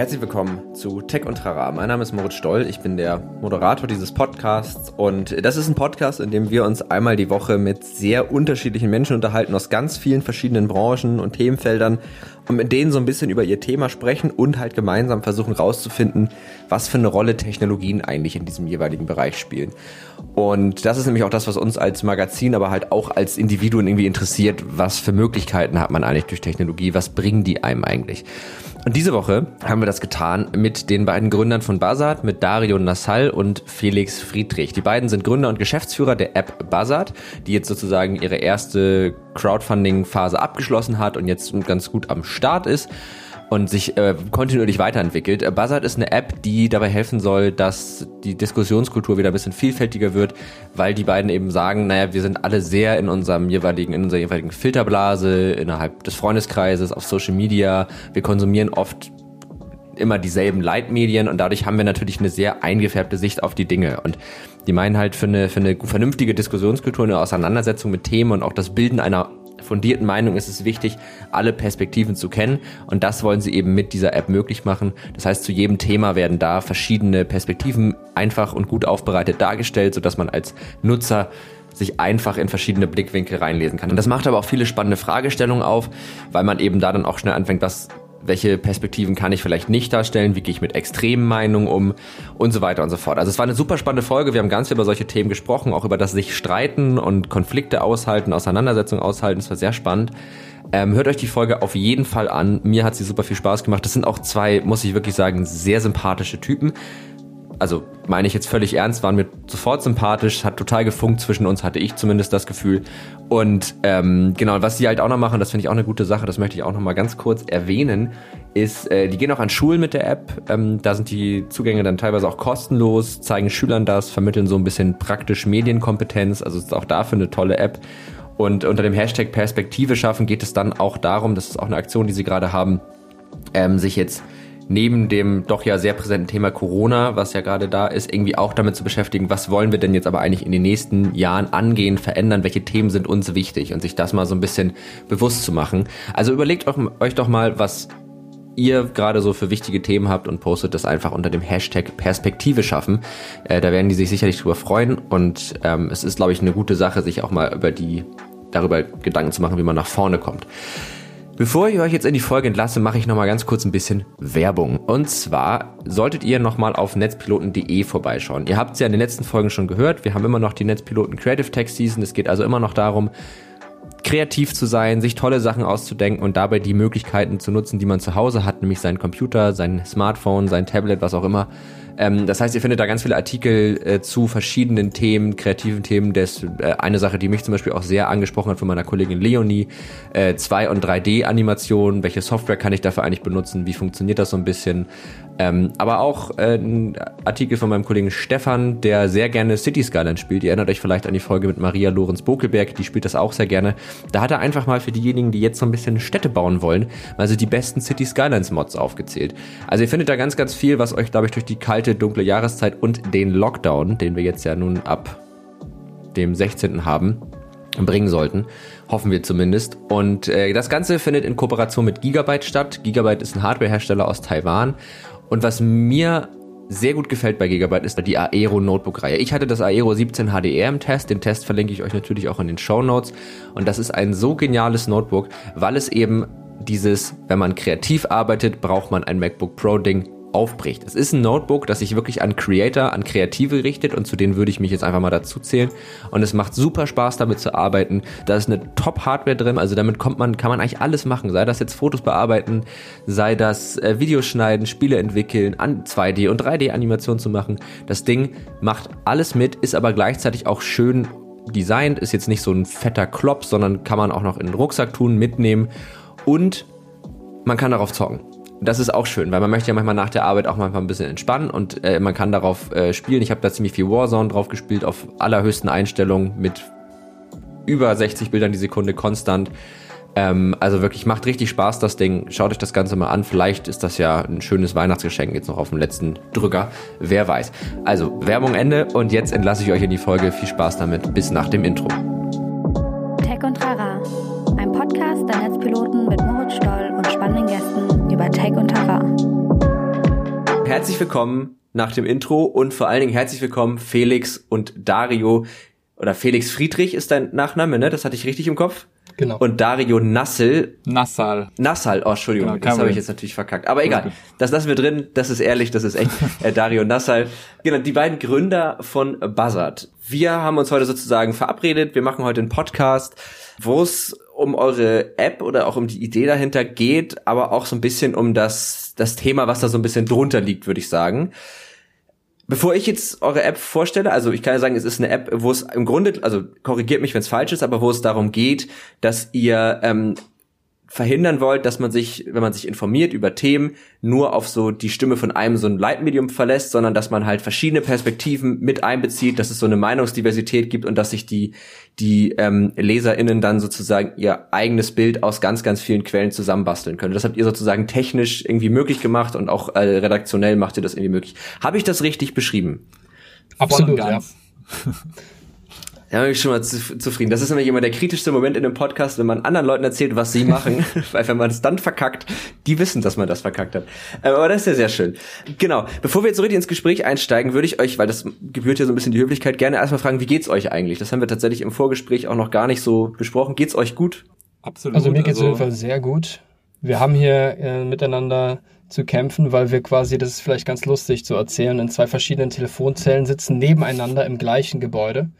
Herzlich willkommen zu Tech und Trara. Mein Name ist Moritz Stoll, ich bin der Moderator dieses Podcasts und das ist ein Podcast, in dem wir uns einmal die Woche mit sehr unterschiedlichen Menschen unterhalten aus ganz vielen verschiedenen Branchen und Themenfeldern und mit denen so ein bisschen über ihr Thema sprechen und halt gemeinsam versuchen rauszufinden, was für eine Rolle Technologien eigentlich in diesem jeweiligen Bereich spielen. Und das ist nämlich auch das, was uns als Magazin, aber halt auch als Individuen irgendwie interessiert. Was für Möglichkeiten hat man eigentlich durch Technologie? Was bringen die einem eigentlich? Und diese Woche haben wir das getan mit den beiden Gründern von Buzzard, mit Dario Nassal und Felix Friedrich. Die beiden sind Gründer und Geschäftsführer der App Buzzard, die jetzt sozusagen ihre erste Crowdfunding-Phase abgeschlossen hat und jetzt ganz gut am Start ist und sich äh, kontinuierlich weiterentwickelt. Buzzard ist eine App, die dabei helfen soll, dass die Diskussionskultur wieder ein bisschen vielfältiger wird, weil die beiden eben sagen, naja, wir sind alle sehr in unserem jeweiligen, in unserer jeweiligen Filterblase, innerhalb des Freundeskreises, auf Social Media. Wir konsumieren oft immer dieselben Leitmedien und dadurch haben wir natürlich eine sehr eingefärbte Sicht auf die Dinge. Und die meinen halt für eine, für eine vernünftige Diskussionskultur, eine Auseinandersetzung mit Themen und auch das Bilden einer fundierten Meinung ist es wichtig, alle Perspektiven zu kennen. Und das wollen sie eben mit dieser App möglich machen. Das heißt, zu jedem Thema werden da verschiedene Perspektiven einfach und gut aufbereitet dargestellt, sodass man als Nutzer sich einfach in verschiedene Blickwinkel reinlesen kann. Und das macht aber auch viele spannende Fragestellungen auf, weil man eben da dann auch schnell anfängt, was welche Perspektiven kann ich vielleicht nicht darstellen, wie gehe ich mit extremen Meinungen um und so weiter und so fort. Also es war eine super spannende Folge, wir haben ganz viel über solche Themen gesprochen, auch über das sich streiten und Konflikte aushalten, Auseinandersetzungen aushalten, es war sehr spannend. Ähm, hört euch die Folge auf jeden Fall an, mir hat sie super viel Spaß gemacht. Das sind auch zwei, muss ich wirklich sagen, sehr sympathische Typen also meine ich jetzt völlig ernst, waren mir sofort sympathisch, hat total gefunkt zwischen uns, hatte ich zumindest das Gefühl. Und ähm, genau, was sie halt auch noch machen, das finde ich auch eine gute Sache, das möchte ich auch noch mal ganz kurz erwähnen, ist, äh, die gehen auch an Schulen mit der App. Ähm, da sind die Zugänge dann teilweise auch kostenlos, zeigen Schülern das, vermitteln so ein bisschen praktisch Medienkompetenz. Also ist auch dafür eine tolle App. Und unter dem Hashtag Perspektive schaffen geht es dann auch darum, das ist auch eine Aktion, die sie gerade haben, ähm, sich jetzt neben dem doch ja sehr präsenten Thema Corona, was ja gerade da ist, irgendwie auch damit zu beschäftigen, was wollen wir denn jetzt aber eigentlich in den nächsten Jahren angehen, verändern, welche Themen sind uns wichtig und sich das mal so ein bisschen bewusst zu machen. Also überlegt euch doch mal, was ihr gerade so für wichtige Themen habt und postet das einfach unter dem Hashtag Perspektive schaffen. Äh, da werden die sich sicherlich drüber freuen und ähm, es ist, glaube ich, eine gute Sache, sich auch mal über die darüber Gedanken zu machen, wie man nach vorne kommt. Bevor ich euch jetzt in die Folge entlasse, mache ich nochmal ganz kurz ein bisschen Werbung. Und zwar solltet ihr nochmal auf netzpiloten.de vorbeischauen. Ihr habt es ja in den letzten Folgen schon gehört. Wir haben immer noch die Netzpiloten Creative Tech Season. Es geht also immer noch darum, kreativ zu sein, sich tolle Sachen auszudenken und dabei die Möglichkeiten zu nutzen, die man zu Hause hat, nämlich seinen Computer, sein Smartphone, sein Tablet, was auch immer, ähm, das heißt, ihr findet da ganz viele Artikel äh, zu verschiedenen Themen, kreativen Themen. Das, äh, eine Sache, die mich zum Beispiel auch sehr angesprochen hat von meiner Kollegin Leonie, äh, 2- und 3D-Animation, welche Software kann ich dafür eigentlich benutzen, wie funktioniert das so ein bisschen. Ähm, aber auch äh, ein Artikel von meinem Kollegen Stefan, der sehr gerne City Skyline spielt. Ihr erinnert euch vielleicht an die Folge mit Maria Lorenz Bokelberg, die spielt das auch sehr gerne. Da hat er einfach mal für diejenigen, die jetzt so ein bisschen Städte bauen wollen, also die besten City Skylines Mods aufgezählt. Also ihr findet da ganz, ganz viel, was euch, glaube ich, durch die kalte, dunkle Jahreszeit und den Lockdown, den wir jetzt ja nun ab dem 16. haben, bringen sollten. Hoffen wir zumindest. Und äh, das Ganze findet in Kooperation mit Gigabyte statt. Gigabyte ist ein Hardwarehersteller aus Taiwan und was mir sehr gut gefällt bei Gigabyte ist die Aero Notebook Reihe. Ich hatte das Aero 17 HDR im Test. Den Test verlinke ich euch natürlich auch in den Show Notes. Und das ist ein so geniales Notebook, weil es eben dieses, wenn man kreativ arbeitet, braucht man ein MacBook Pro Ding aufbricht. Es ist ein Notebook, das sich wirklich an Creator, an Kreative richtet und zu denen würde ich mich jetzt einfach mal dazu zählen. Und es macht super Spaß damit zu arbeiten. Da ist eine Top-Hardware drin, also damit kommt man, kann man eigentlich alles machen. Sei das jetzt Fotos bearbeiten, sei das äh, Videos schneiden, Spiele entwickeln, an 2D und 3D-Animation zu machen. Das Ding macht alles mit, ist aber gleichzeitig auch schön designt, ist jetzt nicht so ein fetter Klopp, sondern kann man auch noch in den Rucksack tun, mitnehmen und man kann darauf zocken das ist auch schön, weil man möchte ja manchmal nach der Arbeit auch manchmal ein bisschen entspannen und äh, man kann darauf äh, spielen. Ich habe da ziemlich viel Warzone drauf gespielt, auf allerhöchsten Einstellungen mit über 60 Bildern die Sekunde konstant. Ähm, also wirklich macht richtig Spaß das Ding. Schaut euch das Ganze mal an. Vielleicht ist das ja ein schönes Weihnachtsgeschenk jetzt noch auf dem letzten Drücker. Wer weiß. Also Werbung Ende und jetzt entlasse ich euch in die Folge. Viel Spaß damit. Bis nach dem Intro. Tech und Rara. Ein Podcast der Netzpiloten mit Moritz Stoll und spannenden Gästen Tech und Terra. Herzlich willkommen nach dem Intro und vor allen Dingen herzlich willkommen Felix und Dario. Oder Felix Friedrich ist dein Nachname, ne? Das hatte ich richtig im Kopf. Genau. Und Dario Nassel. Nassal. Nassal, oh, Entschuldigung, Genau, das habe ich jetzt natürlich verkackt. Aber egal, das lassen wir drin, das ist ehrlich, das ist echt. Äh, Dario Nassal. Genau, die beiden Gründer von Buzzard. Wir haben uns heute sozusagen verabredet, wir machen heute einen Podcast, wo es um eure App oder auch um die Idee dahinter geht, aber auch so ein bisschen um das, das Thema, was da so ein bisschen drunter liegt, würde ich sagen. Bevor ich jetzt eure App vorstelle, also ich kann ja sagen, es ist eine App, wo es im Grunde, also korrigiert mich, wenn es falsch ist, aber wo es darum geht, dass ihr ähm, verhindern wollt, dass man sich, wenn man sich informiert über Themen, nur auf so die Stimme von einem so ein Leitmedium verlässt, sondern dass man halt verschiedene Perspektiven mit einbezieht, dass es so eine Meinungsdiversität gibt und dass sich die die ähm, LeserInnen dann sozusagen ihr eigenes Bild aus ganz, ganz vielen Quellen zusammenbasteln können. Das habt ihr sozusagen technisch irgendwie möglich gemacht und auch äh, redaktionell macht ihr das irgendwie möglich. Habe ich das richtig beschrieben? Absolut, ja. Da bin ich schon mal zu, zufrieden. Das ist nämlich immer der kritischste Moment in dem Podcast, wenn man anderen Leuten erzählt, was sie machen. Weil wenn man es dann verkackt, die wissen, dass man das verkackt hat. Ähm, Aber das ist ja sehr schön. Genau. Bevor wir jetzt so richtig ins Gespräch einsteigen, würde ich euch, weil das gebührt ja so ein bisschen die Höflichkeit, gerne erstmal fragen, wie geht's euch eigentlich? Das haben wir tatsächlich im Vorgespräch auch noch gar nicht so besprochen. Geht's euch gut? Absolut. Also mir geht es auf jeden Fall sehr gut. Wir haben hier äh, miteinander zu kämpfen, weil wir quasi, das ist vielleicht ganz lustig zu erzählen, in zwei verschiedenen Telefonzellen sitzen nebeneinander im gleichen Gebäude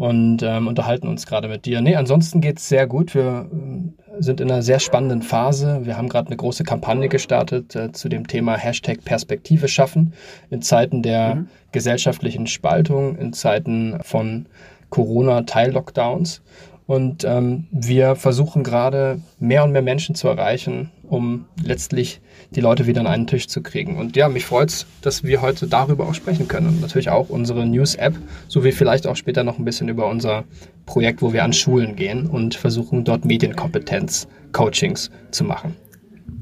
und ähm, unterhalten uns gerade mit dir. Nee, ansonsten geht's sehr gut. Wir ähm, sind in einer sehr spannenden Phase. Wir haben gerade eine große Kampagne gestartet äh, zu dem Thema Hashtag Perspektive schaffen in Zeiten der gesellschaftlichen Spaltung, in Zeiten von Corona-Teil-Lockdowns. Und ähm, wir versuchen gerade mehr und mehr Menschen zu erreichen, um letztlich die Leute wieder an einen Tisch zu kriegen. Und ja, mich freut's, dass wir heute darüber auch sprechen können. Und natürlich auch unsere News-App, sowie vielleicht auch später noch ein bisschen über unser Projekt, wo wir an Schulen gehen und versuchen dort Medienkompetenz-Coachings zu machen.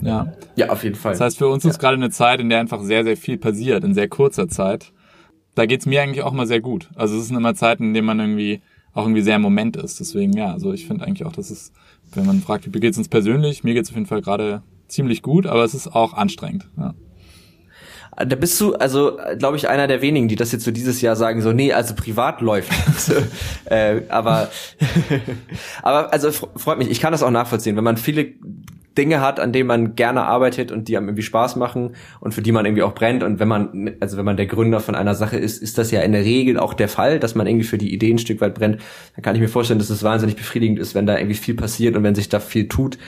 Ja. Ja, auf jeden Fall. Das heißt, für uns ist gerade eine Zeit, in der einfach sehr, sehr viel passiert, in sehr kurzer Zeit. Da geht's mir eigentlich auch mal sehr gut. Also es sind immer Zeiten, in denen man irgendwie auch irgendwie sehr im Moment ist. Deswegen, ja, also ich finde eigentlich auch, dass es, wenn man fragt, wie geht's uns persönlich, mir geht's auf jeden Fall gerade ziemlich gut, aber es ist auch anstrengend. Ja. Da bist du, also glaube ich, einer der wenigen, die das jetzt so dieses Jahr sagen, so, nee, also privat läuft. so, äh, aber, aber also fr- freut mich, ich kann das auch nachvollziehen, wenn man viele Dinge hat, an denen man gerne arbeitet und die einem irgendwie Spaß machen und für die man irgendwie auch brennt. Und wenn man, also wenn man der Gründer von einer Sache ist, ist das ja in der Regel auch der Fall, dass man irgendwie für die Idee ein Stück weit brennt. Dann kann ich mir vorstellen, dass es wahnsinnig befriedigend ist, wenn da irgendwie viel passiert und wenn sich da viel tut.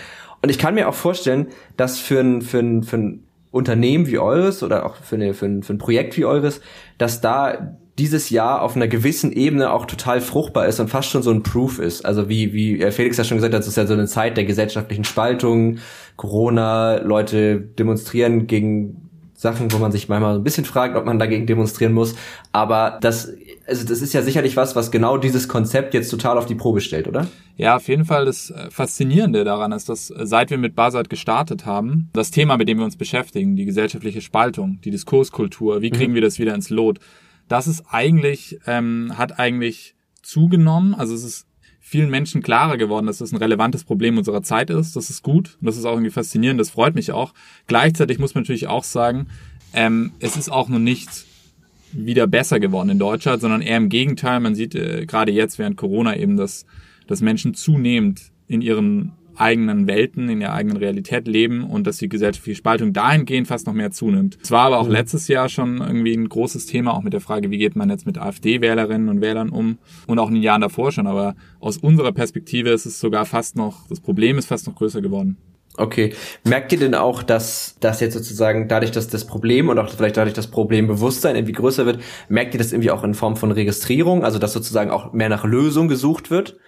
Und ich kann mir auch vorstellen, dass für ein, für ein, für ein Unternehmen wie eures oder auch für, eine, für, ein, für ein Projekt wie eures, dass da dieses Jahr auf einer gewissen Ebene auch total fruchtbar ist und fast schon so ein Proof ist. Also wie, wie Felix ja schon gesagt hat, es ist ja so eine Zeit der gesellschaftlichen Spaltung, Corona, Leute demonstrieren gegen Sachen, wo man sich manchmal so ein bisschen fragt, ob man dagegen demonstrieren muss. Aber das, also das ist ja sicherlich was, was genau dieses Konzept jetzt total auf die Probe stellt, oder? Ja, auf jeden Fall das äh, Faszinierende daran ist, dass äh, seit wir mit Buzzard gestartet haben, das Thema, mit dem wir uns beschäftigen, die gesellschaftliche Spaltung, die Diskurskultur, wie kriegen wir das wieder ins Lot, das ist eigentlich, ähm, hat eigentlich zugenommen. Also es ist vielen Menschen klarer geworden, dass das ein relevantes Problem unserer Zeit ist. Das ist gut und das ist auch irgendwie faszinierend, das freut mich auch. Gleichzeitig muss man natürlich auch sagen, ähm, es ist auch noch nicht wieder besser geworden in Deutschland, sondern eher im Gegenteil. Man sieht äh, gerade jetzt während Corona eben, dass, dass Menschen zunehmend in ihren eigenen Welten, in ihrer eigenen Realität leben und dass die gesellschaftliche Spaltung dahingehend fast noch mehr zunimmt. Es war aber auch letztes Jahr schon irgendwie ein großes Thema, auch mit der Frage, wie geht man jetzt mit AfD-Wählerinnen und Wählern um und auch in den Jahren davor schon. Aber aus unserer Perspektive ist es sogar fast noch, das Problem ist fast noch größer geworden. Okay. Merkt ihr denn auch, dass das jetzt sozusagen dadurch, dass das Problem und auch vielleicht dadurch das Problembewusstsein irgendwie größer wird, merkt ihr das irgendwie auch in Form von Registrierung, also dass sozusagen auch mehr nach Lösung gesucht wird?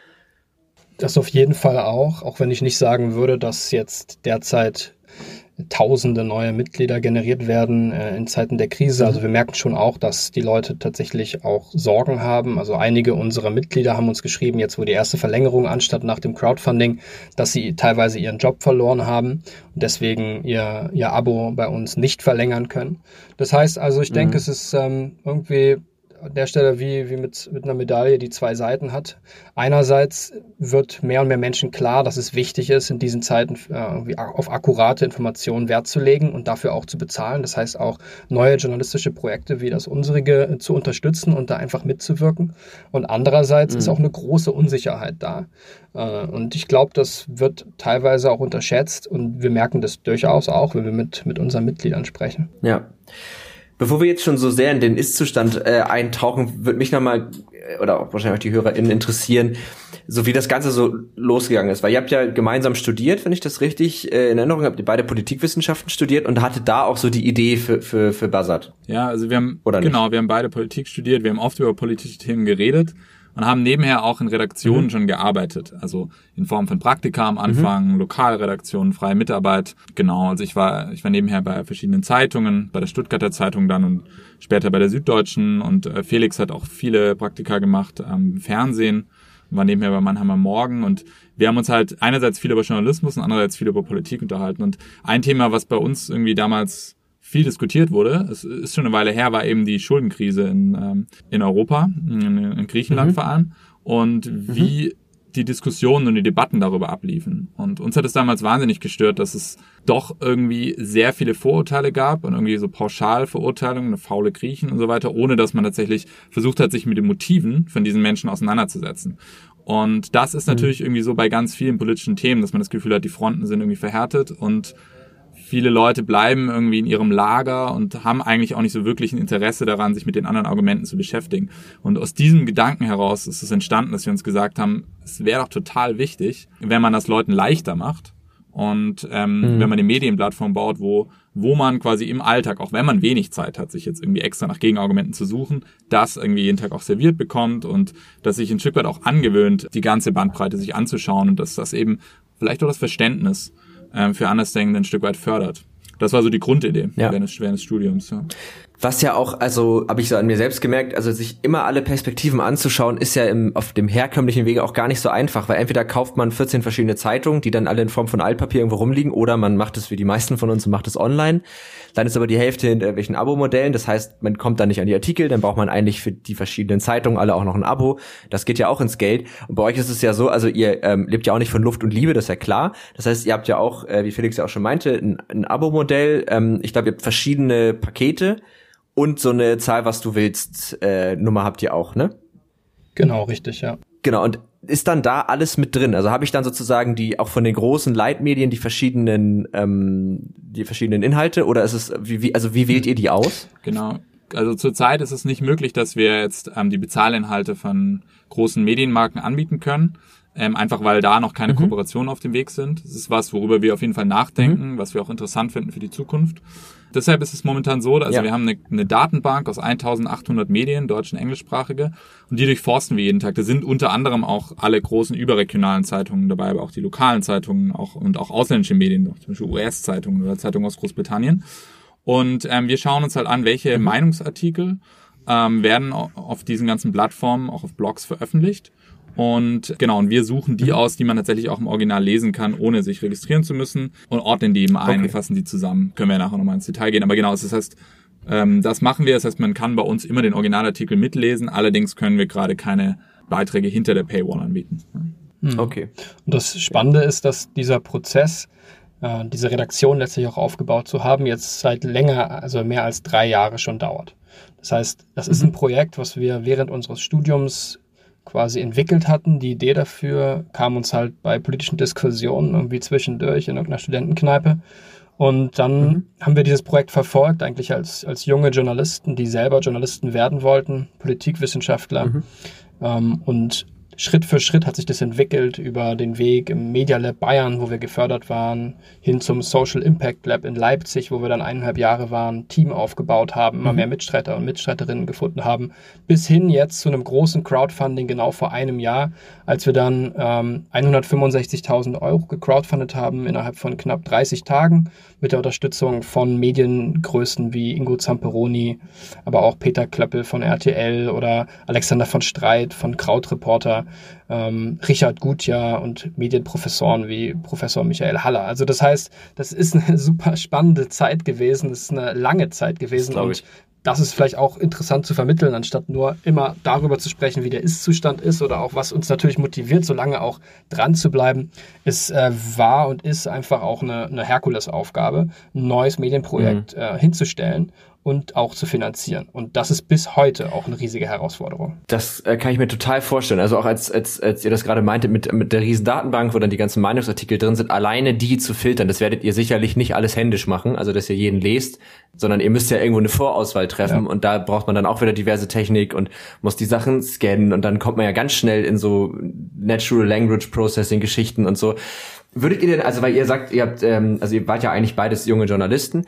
Das auf jeden Fall auch, auch wenn ich nicht sagen würde, dass jetzt derzeit tausende neue Mitglieder generiert werden äh, in Zeiten der Krise. Also wir merken schon auch, dass die Leute tatsächlich auch Sorgen haben. Also einige unserer Mitglieder haben uns geschrieben, jetzt wo die erste Verlängerung anstatt nach dem Crowdfunding, dass sie teilweise ihren Job verloren haben und deswegen ihr, ihr Abo bei uns nicht verlängern können. Das heißt also, ich denke, es ist ähm, irgendwie an der Stelle wie, wie mit, mit einer Medaille, die zwei Seiten hat. Einerseits wird mehr und mehr Menschen klar, dass es wichtig ist, in diesen Zeiten äh, auf akkurate Informationen Wert zu legen und dafür auch zu bezahlen. Das heißt auch neue journalistische Projekte wie das unsere äh, zu unterstützen und da einfach mitzuwirken. Und andererseits mhm. ist auch eine große Unsicherheit da. Äh, und ich glaube, das wird teilweise auch unterschätzt und wir merken das durchaus auch, wenn wir mit, mit unseren Mitgliedern sprechen. Ja. Bevor wir jetzt schon so sehr in den Ist-Zustand äh, eintauchen, würde mich nochmal, äh, oder auch wahrscheinlich auch die HörerInnen interessieren, so wie das Ganze so losgegangen ist. Weil ihr habt ja gemeinsam studiert, wenn ich das richtig äh, in Erinnerung habe, ihr beide Politikwissenschaften studiert und hattet da auch so die Idee für, für, für Buzzard. Ja, also wir haben, Oder genau, wir haben beide Politik studiert, wir haben oft über politische Themen geredet und haben nebenher auch in Redaktionen mhm. schon gearbeitet. Also in Form von Praktika am Anfang, mhm. Lokalredaktionen, freie Mitarbeit. Genau, also ich war, ich war nebenher bei verschiedenen Zeitungen, bei der Stuttgarter Zeitung dann und später bei der Süddeutschen und äh, Felix hat auch viele Praktika gemacht am Fernsehen, war nebenher bei Mannheimer Morgen und wir haben uns halt einerseits viel über Journalismus und andererseits viel über Politik unterhalten und ein Thema, was bei uns irgendwie damals viel diskutiert wurde, es ist schon eine Weile her, war eben die Schuldenkrise in, ähm, in Europa, in, in Griechenland mhm. vor allem. Und wie mhm. die Diskussionen und die Debatten darüber abliefen. Und uns hat es damals wahnsinnig gestört, dass es doch irgendwie sehr viele Vorurteile gab und irgendwie so Pauschalverurteilungen, eine faule Griechen und so weiter, ohne dass man tatsächlich versucht hat, sich mit den Motiven von diesen Menschen auseinanderzusetzen. Und das ist mhm. natürlich irgendwie so bei ganz vielen politischen Themen, dass man das Gefühl hat, die Fronten sind irgendwie verhärtet und viele Leute bleiben irgendwie in ihrem Lager und haben eigentlich auch nicht so wirklich ein Interesse daran, sich mit den anderen Argumenten zu beschäftigen. Und aus diesem Gedanken heraus ist es entstanden, dass wir uns gesagt haben, es wäre doch total wichtig, wenn man das Leuten leichter macht und ähm, mhm. wenn man eine Medienplattform baut, wo wo man quasi im Alltag, auch wenn man wenig Zeit hat, sich jetzt irgendwie extra nach Gegenargumenten zu suchen, das irgendwie jeden Tag auch serviert bekommt und dass sich ein Stück weit auch angewöhnt, die ganze Bandbreite sich anzuschauen und dass das eben vielleicht auch das Verständnis ähm, für Andersdenken ein Stück weit fördert. Das war so die Grundidee ja. während, des, während des Studiums. Ja. Was ja auch, also habe ich so an mir selbst gemerkt, also sich immer alle Perspektiven anzuschauen, ist ja im, auf dem herkömmlichen Wege auch gar nicht so einfach, weil entweder kauft man 14 verschiedene Zeitungen, die dann alle in Form von Altpapier irgendwo rumliegen, oder man macht es wie die meisten von uns und macht es online. Dann ist aber die Hälfte in irgendwelchen Abo-Modellen, das heißt, man kommt dann nicht an die Artikel, dann braucht man eigentlich für die verschiedenen Zeitungen alle auch noch ein Abo. Das geht ja auch ins Geld. Und bei euch ist es ja so, also ihr ähm, lebt ja auch nicht von Luft und Liebe, das ist ja klar. Das heißt, ihr habt ja auch, äh, wie Felix ja auch schon meinte, ein, ein Abo-Modell. Ähm, ich glaube, ihr habt verschiedene Pakete und so eine Zahl, was du willst, äh, Nummer habt ihr auch, ne? Genau, richtig, ja. Genau, und ist dann da alles mit drin? Also habe ich dann sozusagen die auch von den großen Leitmedien die verschiedenen ähm, die verschiedenen Inhalte oder ist es wie, wie also wie wählt ihr die aus? Genau. Also zurzeit ist es nicht möglich, dass wir jetzt ähm, die Bezahlinhalte von großen Medienmarken anbieten können ähm, einfach weil da noch keine mhm. Kooperationen auf dem Weg sind. Das ist was, worüber wir auf jeden Fall nachdenken, mhm. was wir auch interessant finden für die Zukunft. Deshalb ist es momentan so, also ja. wir haben eine, eine, Datenbank aus 1800 Medien, deutsch und englischsprachige, und die durchforsten wir jeden Tag. Da sind unter anderem auch alle großen überregionalen Zeitungen dabei, aber auch die lokalen Zeitungen auch, und auch ausländische Medien, zum Beispiel US-Zeitungen oder Zeitungen aus Großbritannien. Und ähm, wir schauen uns halt an, welche mhm. Meinungsartikel ähm, werden auf diesen ganzen Plattformen, auch auf Blogs veröffentlicht und genau, und wir suchen die mhm. aus, die man tatsächlich auch im Original lesen kann, ohne sich registrieren zu müssen und ordnen die eben ein okay. und fassen die zusammen. Können wir nachher nochmal ins Detail gehen. Aber genau, das heißt, ähm, das machen wir. Das heißt, man kann bei uns immer den Originalartikel mitlesen. Allerdings können wir gerade keine Beiträge hinter der Paywall anbieten. Mhm. Okay. Und das Spannende ist, dass dieser Prozess, äh, diese Redaktion letztlich auch aufgebaut zu haben, jetzt seit länger, also mehr als drei Jahre schon dauert. Das heißt, das ist ein mhm. Projekt, was wir während unseres Studiums quasi entwickelt hatten. Die Idee dafür kam uns halt bei politischen Diskussionen irgendwie zwischendurch in irgendeiner Studentenkneipe. Und dann mhm. haben wir dieses Projekt verfolgt, eigentlich als, als junge Journalisten, die selber Journalisten werden wollten, Politikwissenschaftler. Mhm. Ähm, und Schritt für Schritt hat sich das entwickelt über den Weg im Media Lab Bayern, wo wir gefördert waren, hin zum Social Impact Lab in Leipzig, wo wir dann eineinhalb Jahre waren, Team aufgebaut haben, immer mhm. mehr Mitstreiter und Mitstreiterinnen gefunden haben, bis hin jetzt zu einem großen Crowdfunding genau vor einem Jahr, als wir dann ähm, 165.000 Euro gecrowdfundet haben innerhalb von knapp 30 Tagen mit der Unterstützung von Mediengrößen wie Ingo Zamperoni, aber auch Peter Klöppel von RTL oder Alexander von Streit von Krautreporter ähm, Richard Gutjahr und Medienprofessoren wie Professor Michael Haller. Also das heißt, das ist eine super spannende Zeit gewesen, das ist eine lange Zeit gewesen und das ist vielleicht auch interessant zu vermitteln, anstatt nur immer darüber zu sprechen, wie der Ist-Zustand ist oder auch was uns natürlich motiviert, so lange auch dran zu bleiben. Es äh, war und ist einfach auch eine, eine Herkulesaufgabe, ein neues Medienprojekt mhm. äh, hinzustellen und auch zu finanzieren. Und das ist bis heute auch eine riesige Herausforderung. Das äh, kann ich mir total vorstellen. Also auch als, als, als ihr das gerade meintet mit, mit der riesen Datenbank, wo dann die ganzen Meinungsartikel drin sind, alleine die zu filtern, das werdet ihr sicherlich nicht alles händisch machen, also dass ihr jeden lest, sondern ihr müsst ja irgendwo eine Vorauswahl treffen ja. und da braucht man dann auch wieder diverse Technik und muss die Sachen scannen und dann kommt man ja ganz schnell in so Natural Language Processing Geschichten und so. Würdet ihr denn, also weil ihr sagt, ihr habt, ähm, also ihr wart ja eigentlich beides junge Journalisten,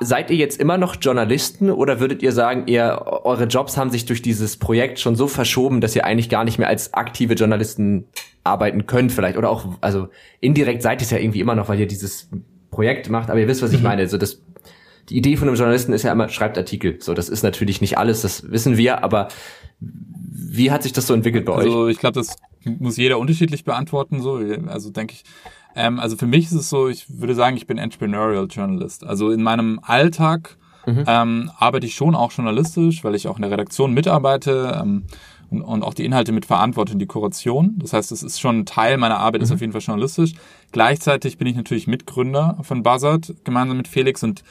seid ihr jetzt immer noch Journalisten oder würdet ihr sagen, ihr eure Jobs haben sich durch dieses Projekt schon so verschoben, dass ihr eigentlich gar nicht mehr als aktive Journalisten arbeiten könnt vielleicht oder auch also indirekt seid ihr es ja irgendwie immer noch, weil ihr dieses Projekt macht, aber ihr wisst, was ich mhm. meine, so das die Idee von einem Journalisten ist ja immer schreibt Artikel. So, das ist natürlich nicht alles, das wissen wir, aber wie hat sich das so entwickelt bei also, euch? Also, ich glaube, das muss jeder unterschiedlich beantworten so, also denke ich ähm, also für mich ist es so, ich würde sagen, ich bin Entrepreneurial Journalist. Also in meinem Alltag mhm. ähm, arbeite ich schon auch journalistisch, weil ich auch in der Redaktion mitarbeite ähm, und, und auch die Inhalte mit verantworte die Kuration. Das heißt, es ist schon ein Teil meiner Arbeit, mhm. ist auf jeden Fall journalistisch. Gleichzeitig bin ich natürlich Mitgründer von Buzzard gemeinsam mit Felix und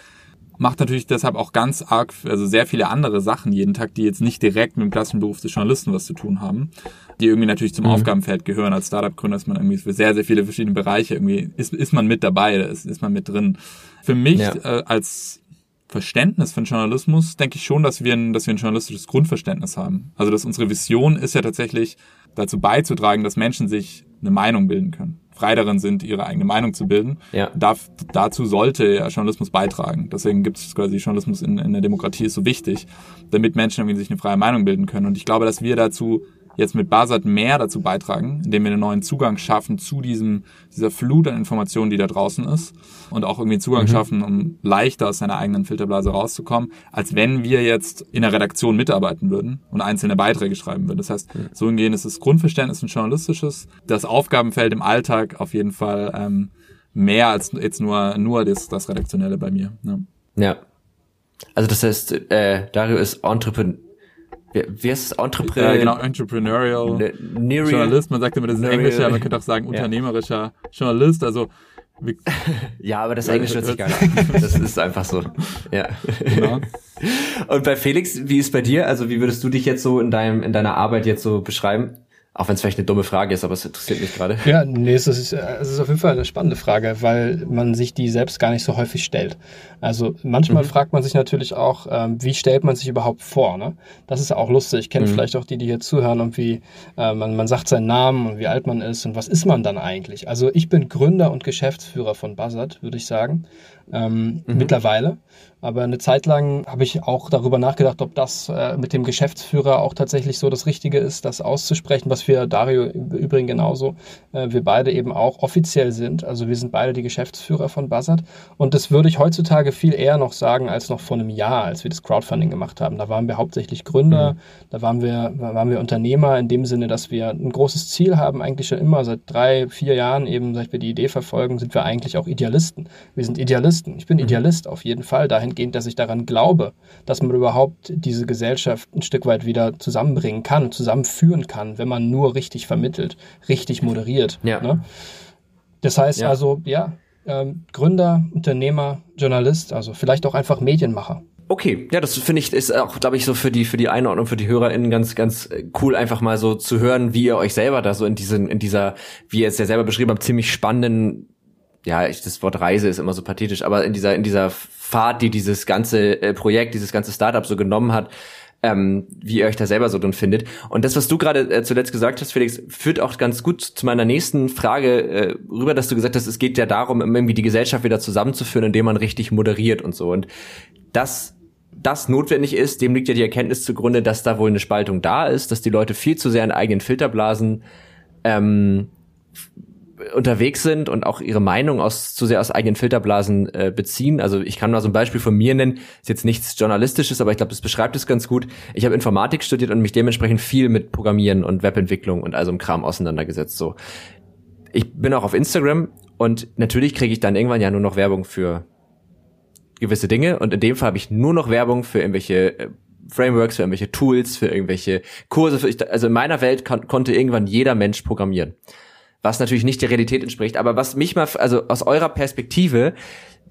macht natürlich deshalb auch ganz arg, also sehr viele andere Sachen jeden Tag, die jetzt nicht direkt mit dem klassischen Beruf des Journalisten was zu tun haben, die irgendwie natürlich zum mhm. Aufgabenfeld gehören. Als Startup-Gründer ist man irgendwie für sehr, sehr viele verschiedene Bereiche irgendwie, ist, ist man mit dabei, ist, ist man mit drin. Für mich ja. äh, als Verständnis von Journalismus denke ich schon, dass wir, ein, dass wir ein journalistisches Grundverständnis haben. Also dass unsere Vision ist ja tatsächlich dazu beizutragen, dass Menschen sich eine Meinung bilden können frei darin sind, ihre eigene Meinung zu bilden. Ja. Darf, dazu sollte ja Journalismus beitragen. Deswegen gibt es quasi Journalismus in, in der Demokratie ist so wichtig, damit Menschen irgendwie sich eine freie Meinung bilden können. Und ich glaube, dass wir dazu jetzt mit Basat mehr dazu beitragen, indem wir einen neuen Zugang schaffen zu diesem, dieser Flut an Informationen, die da draußen ist und auch irgendwie einen Zugang mhm. schaffen, um leichter aus seiner eigenen Filterblase rauszukommen, als wenn wir jetzt in der Redaktion mitarbeiten würden und einzelne Beiträge schreiben würden. Das heißt, mhm. so hingehend ist das Grundverständnis ein journalistisches, das Aufgabenfeld im Alltag auf jeden Fall ähm, mehr als jetzt nur, nur das, das Redaktionelle bei mir. Ne? Ja. Also das heißt, äh, Dario ist Entrepreneur wie heißt es? Entrepreneur? Ja, genau, Entrepreneurial ne, Journalist. Man sagt immer, das ist Englischer, aber man könnte auch sagen unternehmerischer. Journalist. Also ja, aber das Englisch hört sich gar nicht an. Das ist einfach so. Ja. Genau. Und bei Felix, wie ist bei dir? Also wie würdest du dich jetzt so in deinem in deiner Arbeit jetzt so beschreiben? Auch wenn es vielleicht eine dumme Frage ist, aber es interessiert mich gerade. Ja, nee, es ist, es ist auf jeden Fall eine spannende Frage, weil man sich die selbst gar nicht so häufig stellt. Also manchmal mhm. fragt man sich natürlich auch, ähm, wie stellt man sich überhaupt vor? Ne? Das ist auch lustig. Ich kenne mhm. vielleicht auch die, die hier zuhören und wie äh, man, man sagt seinen Namen und wie alt man ist und was ist man dann eigentlich? Also ich bin Gründer und Geschäftsführer von Buzzard, würde ich sagen ähm, mhm. mittlerweile. Aber eine Zeit lang habe ich auch darüber nachgedacht, ob das äh, mit dem Geschäftsführer auch tatsächlich so das Richtige ist, das auszusprechen, was wir Dario im Übrigen genauso, äh, wir beide eben auch offiziell sind. Also wir sind beide die Geschäftsführer von Buzzard. Und das würde ich heutzutage viel eher noch sagen als noch vor einem Jahr, als wir das Crowdfunding gemacht haben. Da waren wir hauptsächlich Gründer, mhm. da waren wir, waren wir Unternehmer in dem Sinne, dass wir ein großes Ziel haben, eigentlich schon immer seit drei, vier Jahren, eben seit wir die Idee verfolgen, sind wir eigentlich auch Idealisten. Wir sind Idealisten Idealisten. Ich bin mhm. Idealist auf jeden Fall, dahingehend, dass ich daran glaube, dass man überhaupt diese Gesellschaft ein Stück weit wieder zusammenbringen kann, zusammenführen kann, wenn man nur richtig vermittelt, richtig moderiert. Ja. Ne? Das heißt ja. also, ja, ähm, Gründer, Unternehmer, Journalist, also vielleicht auch einfach Medienmacher. Okay, ja, das finde ich ist auch, glaube ich, so für die für die Einordnung für die HörerInnen ganz ganz cool, einfach mal so zu hören, wie ihr euch selber da so in diesen in dieser, wie ihr es ja selber beschrieben habt, ziemlich spannenden ja, ich, das Wort Reise ist immer so pathetisch, aber in dieser, in dieser Fahrt, die dieses ganze äh, Projekt, dieses ganze Startup so genommen hat, ähm, wie ihr euch da selber so drin findet. Und das, was du gerade äh, zuletzt gesagt hast, Felix, führt auch ganz gut zu meiner nächsten Frage äh, rüber, dass du gesagt hast, es geht ja darum, irgendwie die Gesellschaft wieder zusammenzuführen, indem man richtig moderiert und so. Und das das notwendig ist, dem liegt ja die Erkenntnis zugrunde, dass da wohl eine Spaltung da ist, dass die Leute viel zu sehr in eigenen Filterblasen ähm, unterwegs sind und auch ihre Meinung aus zu sehr aus eigenen Filterblasen äh, beziehen. Also ich kann mal so ein Beispiel von mir nennen, ist jetzt nichts journalistisches, aber ich glaube, das beschreibt es ganz gut. Ich habe Informatik studiert und mich dementsprechend viel mit Programmieren und Webentwicklung und also im Kram auseinandergesetzt. So, ich bin auch auf Instagram und natürlich kriege ich dann irgendwann ja nur noch Werbung für gewisse Dinge und in dem Fall habe ich nur noch Werbung für irgendwelche äh, Frameworks, für irgendwelche Tools, für irgendwelche Kurse. Für, also in meiner Welt kon konnte irgendwann jeder Mensch programmieren was natürlich nicht der Realität entspricht. Aber was mich mal, also aus eurer Perspektive,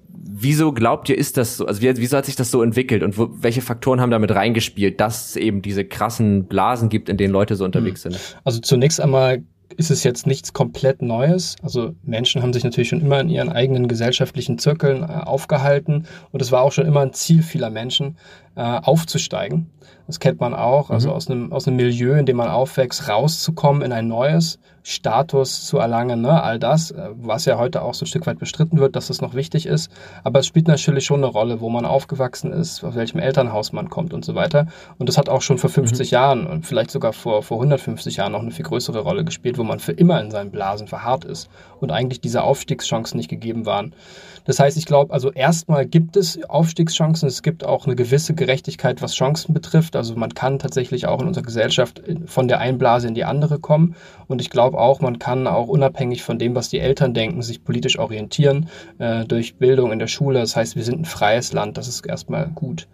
wieso glaubt ihr, ist das so? Also wie, wieso hat sich das so entwickelt und wo, welche Faktoren haben damit reingespielt, dass es eben diese krassen Blasen gibt, in denen Leute so unterwegs hm. sind? Also zunächst einmal ist es jetzt nichts komplett Neues. Also Menschen haben sich natürlich schon immer in ihren eigenen gesellschaftlichen Zirkeln äh, aufgehalten und es war auch schon immer ein Ziel vieler Menschen, äh, aufzusteigen. Das kennt man auch, also mhm. aus, einem, aus einem Milieu, in dem man aufwächst, rauszukommen in ein neues, Status zu erlangen, ne? all das, äh, was ja heute auch so ein Stück weit bestritten wird, dass das noch wichtig ist. Aber es spielt natürlich schon eine Rolle, wo man aufgewachsen ist, aus welchem Elternhaus man kommt und so weiter. Und das hat auch schon vor 50 mhm. Jahren und vielleicht sogar vor, vor 150 Jahren noch eine viel größere Rolle gespielt, wo man für immer in seinen Blasen verharrt ist und eigentlich diese Aufstiegschancen nicht gegeben waren. Das heißt, ich glaube, also erstmal gibt es Aufstiegschancen, es gibt auch eine gewisse Gerechtigkeit, was Chancen betrifft. Also man kann tatsächlich auch in unserer Gesellschaft von der einen Blase in die andere kommen. Und ich glaube auch, man kann auch unabhängig von dem, was die Eltern denken, sich politisch orientieren äh, durch Bildung in der Schule. Das heißt, wir sind ein freies Land, das ist erstmal gut.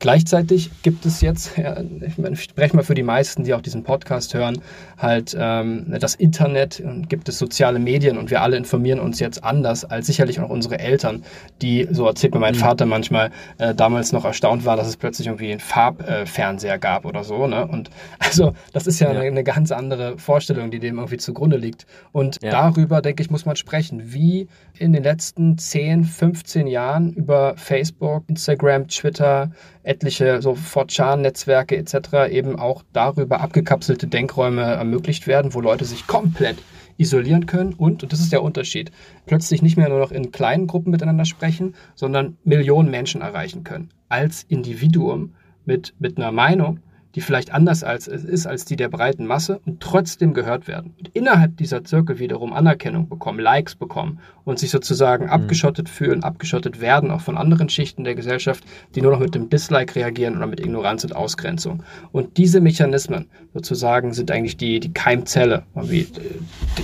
Gleichzeitig gibt es jetzt, ich, spreche mal für die meisten, die auch diesen Podcast hören, halt ähm, das Internet, gibt es soziale Medien und wir alle informieren uns jetzt anders als sicherlich auch unsere Eltern, die, so erzählt mir mein mhm. Vater manchmal, äh, damals noch erstaunt war, dass es plötzlich irgendwie einen Farbfernseher äh, gab oder so. Ne? Und also das ist ja, ja. Eine, eine, ganz andere Vorstellung, die dem irgendwie zugrunde liegt. Und ja. darüber, denke ich, muss man sprechen, wie in den letzten 10, 15 Jahren über Facebook, Instagram, Twitter, etliche so 4chan-Netzwerke etc. eben auch darüber abgekapselte Denkräume ermöglicht werden, wo Leute sich komplett isolieren können und, und das ist der Unterschied, plötzlich nicht mehr nur noch in kleinen Gruppen miteinander sprechen, sondern Millionen Menschen erreichen können. Als Individuum mit, mit einer Meinung, die vielleicht anders als es ist als die der breiten Masse und trotzdem gehört werden. Und innerhalb dieser Zirkel wiederum Anerkennung bekommen, Likes bekommen und sich sozusagen mhm. abgeschottet fühlen, abgeschottet werden, auch von anderen Schichten der Gesellschaft, die nur noch mit dem Dislike reagieren oder mit Ignoranz und Ausgrenzung. Und diese Mechanismen sozusagen sind eigentlich die, die Keimzelle wie,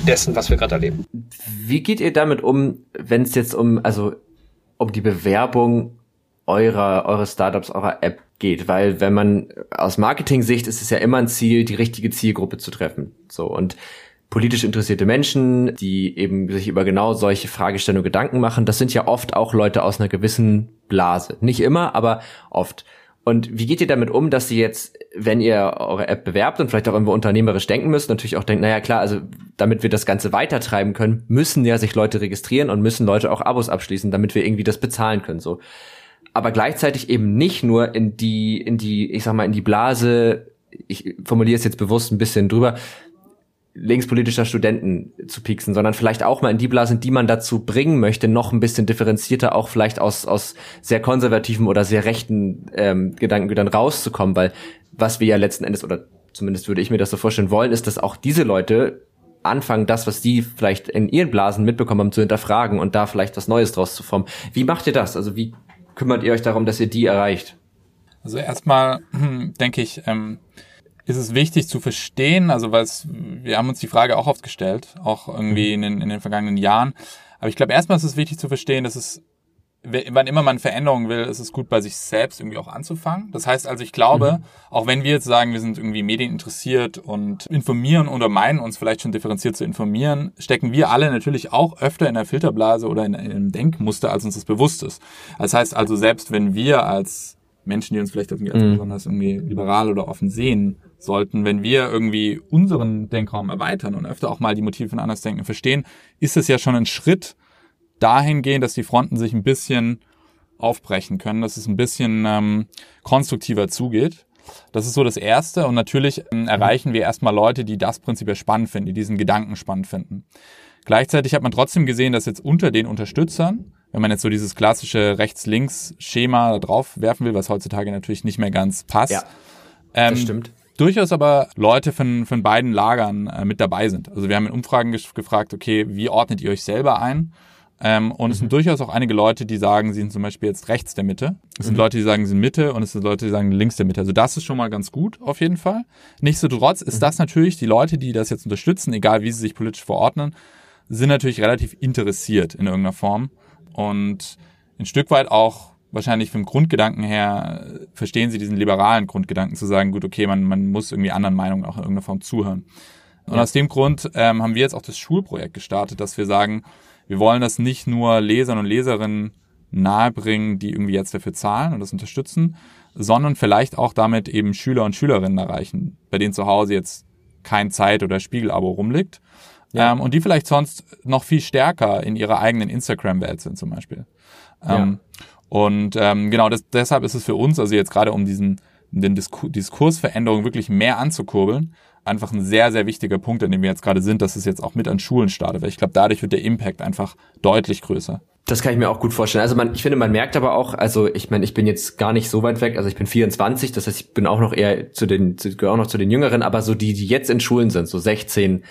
dessen, was wir gerade erleben. Wie geht ihr damit um, wenn es jetzt um, also um die Bewerbung eurer, eures Startups, eurer App geht, weil wenn man aus Marketing-Sicht ist es ja immer ein Ziel, die richtige Zielgruppe zu treffen. So und politisch interessierte Menschen, die eben sich über genau solche Fragestellungen Gedanken machen, das sind ja oft auch Leute aus einer gewissen Blase. Nicht immer, aber oft. Und wie geht ihr damit um, dass ihr jetzt, wenn ihr eure App bewerbt und vielleicht auch irgendwo unternehmerisch denken müsst, natürlich auch denkt, naja klar, also damit wir das Ganze weitertreiben können, müssen ja sich Leute registrieren und müssen Leute auch Abos abschließen, damit wir irgendwie das bezahlen können. So aber gleichzeitig eben nicht nur in die, in die, ich sag mal, in die Blase, ich formuliere es jetzt bewusst ein bisschen drüber, linkspolitischer Studenten zu pieksen, sondern vielleicht auch mal in die Blasen, die man dazu bringen möchte, noch ein bisschen differenzierter auch vielleicht aus, aus sehr konservativen oder sehr rechten ähm, Gedankengütern rauszukommen, weil was wir ja letzten Endes, oder zumindest würde ich mir das so vorstellen wollen, ist, dass auch diese Leute anfangen, das, was die vielleicht in ihren Blasen mitbekommen haben, zu hinterfragen und da vielleicht was Neues draus zu formen. Wie macht ihr das? Also wie kümmert ihr euch darum, dass ihr die erreicht? Also erstmal denke ich, ähm, ist es wichtig zu verstehen, also weil wir haben uns die Frage auch oft gestellt, auch irgendwie in den, in den vergangenen Jahren. Aber ich glaube, erstmal ist es wichtig zu verstehen, dass es wann immer man Veränderungen will, ist es gut, bei sich selbst irgendwie auch anzufangen. Das heißt also, ich glaube, mhm. auch wenn wir jetzt sagen, wir sind irgendwie medieninteressiert und informieren oder meinen uns vielleicht schon differenziert zu informieren, stecken wir alle natürlich auch öfter in der Filterblase oder in, in einem Denkmuster, als uns das bewusst ist. Das heißt also, selbst wenn wir als Menschen, die uns vielleicht irgendwie als mhm. besonders irgendwie liberal oder offen sehen, sollten, wenn wir irgendwie unseren Denkraum erweitern und öfter auch mal die Motive von Andersdenken verstehen, ist es ja schon ein Schritt, dahin gehen, dass die Fronten sich ein bisschen aufbrechen können, dass es ein bisschen ähm, konstruktiver zugeht. Das ist so das Erste. Und natürlich ähm, erreichen wir erstmal Leute, die das prinzipiell spannend finden, die diesen Gedanken spannend finden. Gleichzeitig hat man trotzdem gesehen, dass jetzt unter den Unterstützern, wenn man jetzt so dieses klassische Rechts-Links-Schema drauf werfen will, was heutzutage natürlich nicht mehr ganz passt, ja, das ähm, stimmt durchaus aber Leute von, von beiden Lagern äh, mit dabei sind. Also wir haben in Umfragen gefragt, okay, wie ordnet ihr euch selber ein? Ähm, und mhm. es sind mhm. durchaus auch einige Leute, die sagen, sie sind zum Beispiel jetzt rechts der Mitte. Es sind mhm. Leute, die sagen, sie sind Mitte und es sind Leute, die sagen links der Mitte. Also das ist schon mal ganz gut, auf jeden Fall. Nichtsdestotrotz ist mhm. das natürlich, die Leute, die das jetzt unterstützen, egal wie sie sich politisch verordnen, sind natürlich relativ interessiert in irgendeiner Form und ein Stück weit auch wahrscheinlich vom Grundgedanken her verstehen sie diesen liberalen Grundgedanken zu sagen, gut, okay, man, man muss irgendwie anderen Meinungen auch in irgendeiner Form zuhören. Und ja. aus dem Grund ähm, haben wir jetzt auch das Schulprojekt gestartet, dass wir sagen, wir wollen das nicht nur Lesern und Leserinnen nahebringen, die irgendwie jetzt dafür zahlen und das unterstützen, sondern vielleicht auch damit eben Schüler und Schülerinnen erreichen, bei denen zu Hause jetzt kein Zeit- oder Spiegelabo rumliegt. Ja. Ähm, und die vielleicht sonst noch viel stärker in ihrer eigenen Instagram-Welt sind zum Beispiel. Ähm, ja. Und ähm, genau, das, deshalb ist es für uns, also jetzt gerade um diesen den Disku Diskursveränderung wirklich mehr anzukurbeln, einfach ein sehr, sehr wichtiger Punkt, an dem wir jetzt gerade sind, dass es jetzt auch mit an Schulen startet, weil ich glaube, dadurch wird der Impact einfach deutlich größer. Das kann ich mir auch gut vorstellen. Also man, ich finde, man merkt aber auch, also ich meine, ich bin jetzt gar nicht so weit weg, also ich bin 24, das heißt, ich bin auch noch eher zu den, gehöre auch noch zu den Jüngeren, aber so die, die jetzt in Schulen sind, so 16,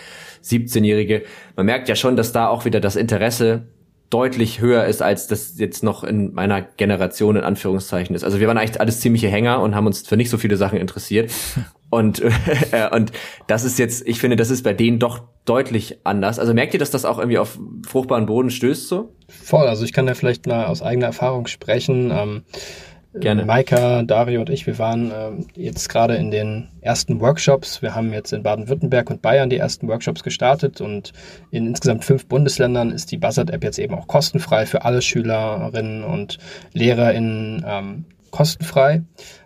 17-Jährige, man merkt ja schon, dass da auch wieder das Interesse deutlich höher ist, als das jetzt noch in meiner Generation in Anführungszeichen ist. Also wir waren eigentlich alles ziemliche Hänger und haben uns für nicht so viele Sachen interessiert. Und, äh, und das ist jetzt, ich finde, das ist bei denen doch deutlich anders. Also merkt ihr, dass das auch irgendwie auf fruchtbaren Boden stößt so? Voll, also ich kann da vielleicht mal aus eigener Erfahrung sprechen. Ähm, Gerne. Maika, Dario und ich, wir waren äh, jetzt gerade in den ersten Workshops. Wir haben jetzt in Baden-Württemberg und Bayern die ersten Workshops gestartet und in insgesamt fünf Bundesländern ist die Buzzard-App jetzt eben auch kostenfrei für alle Schülerinnen und LehrerInnen ähm, kostenfrei.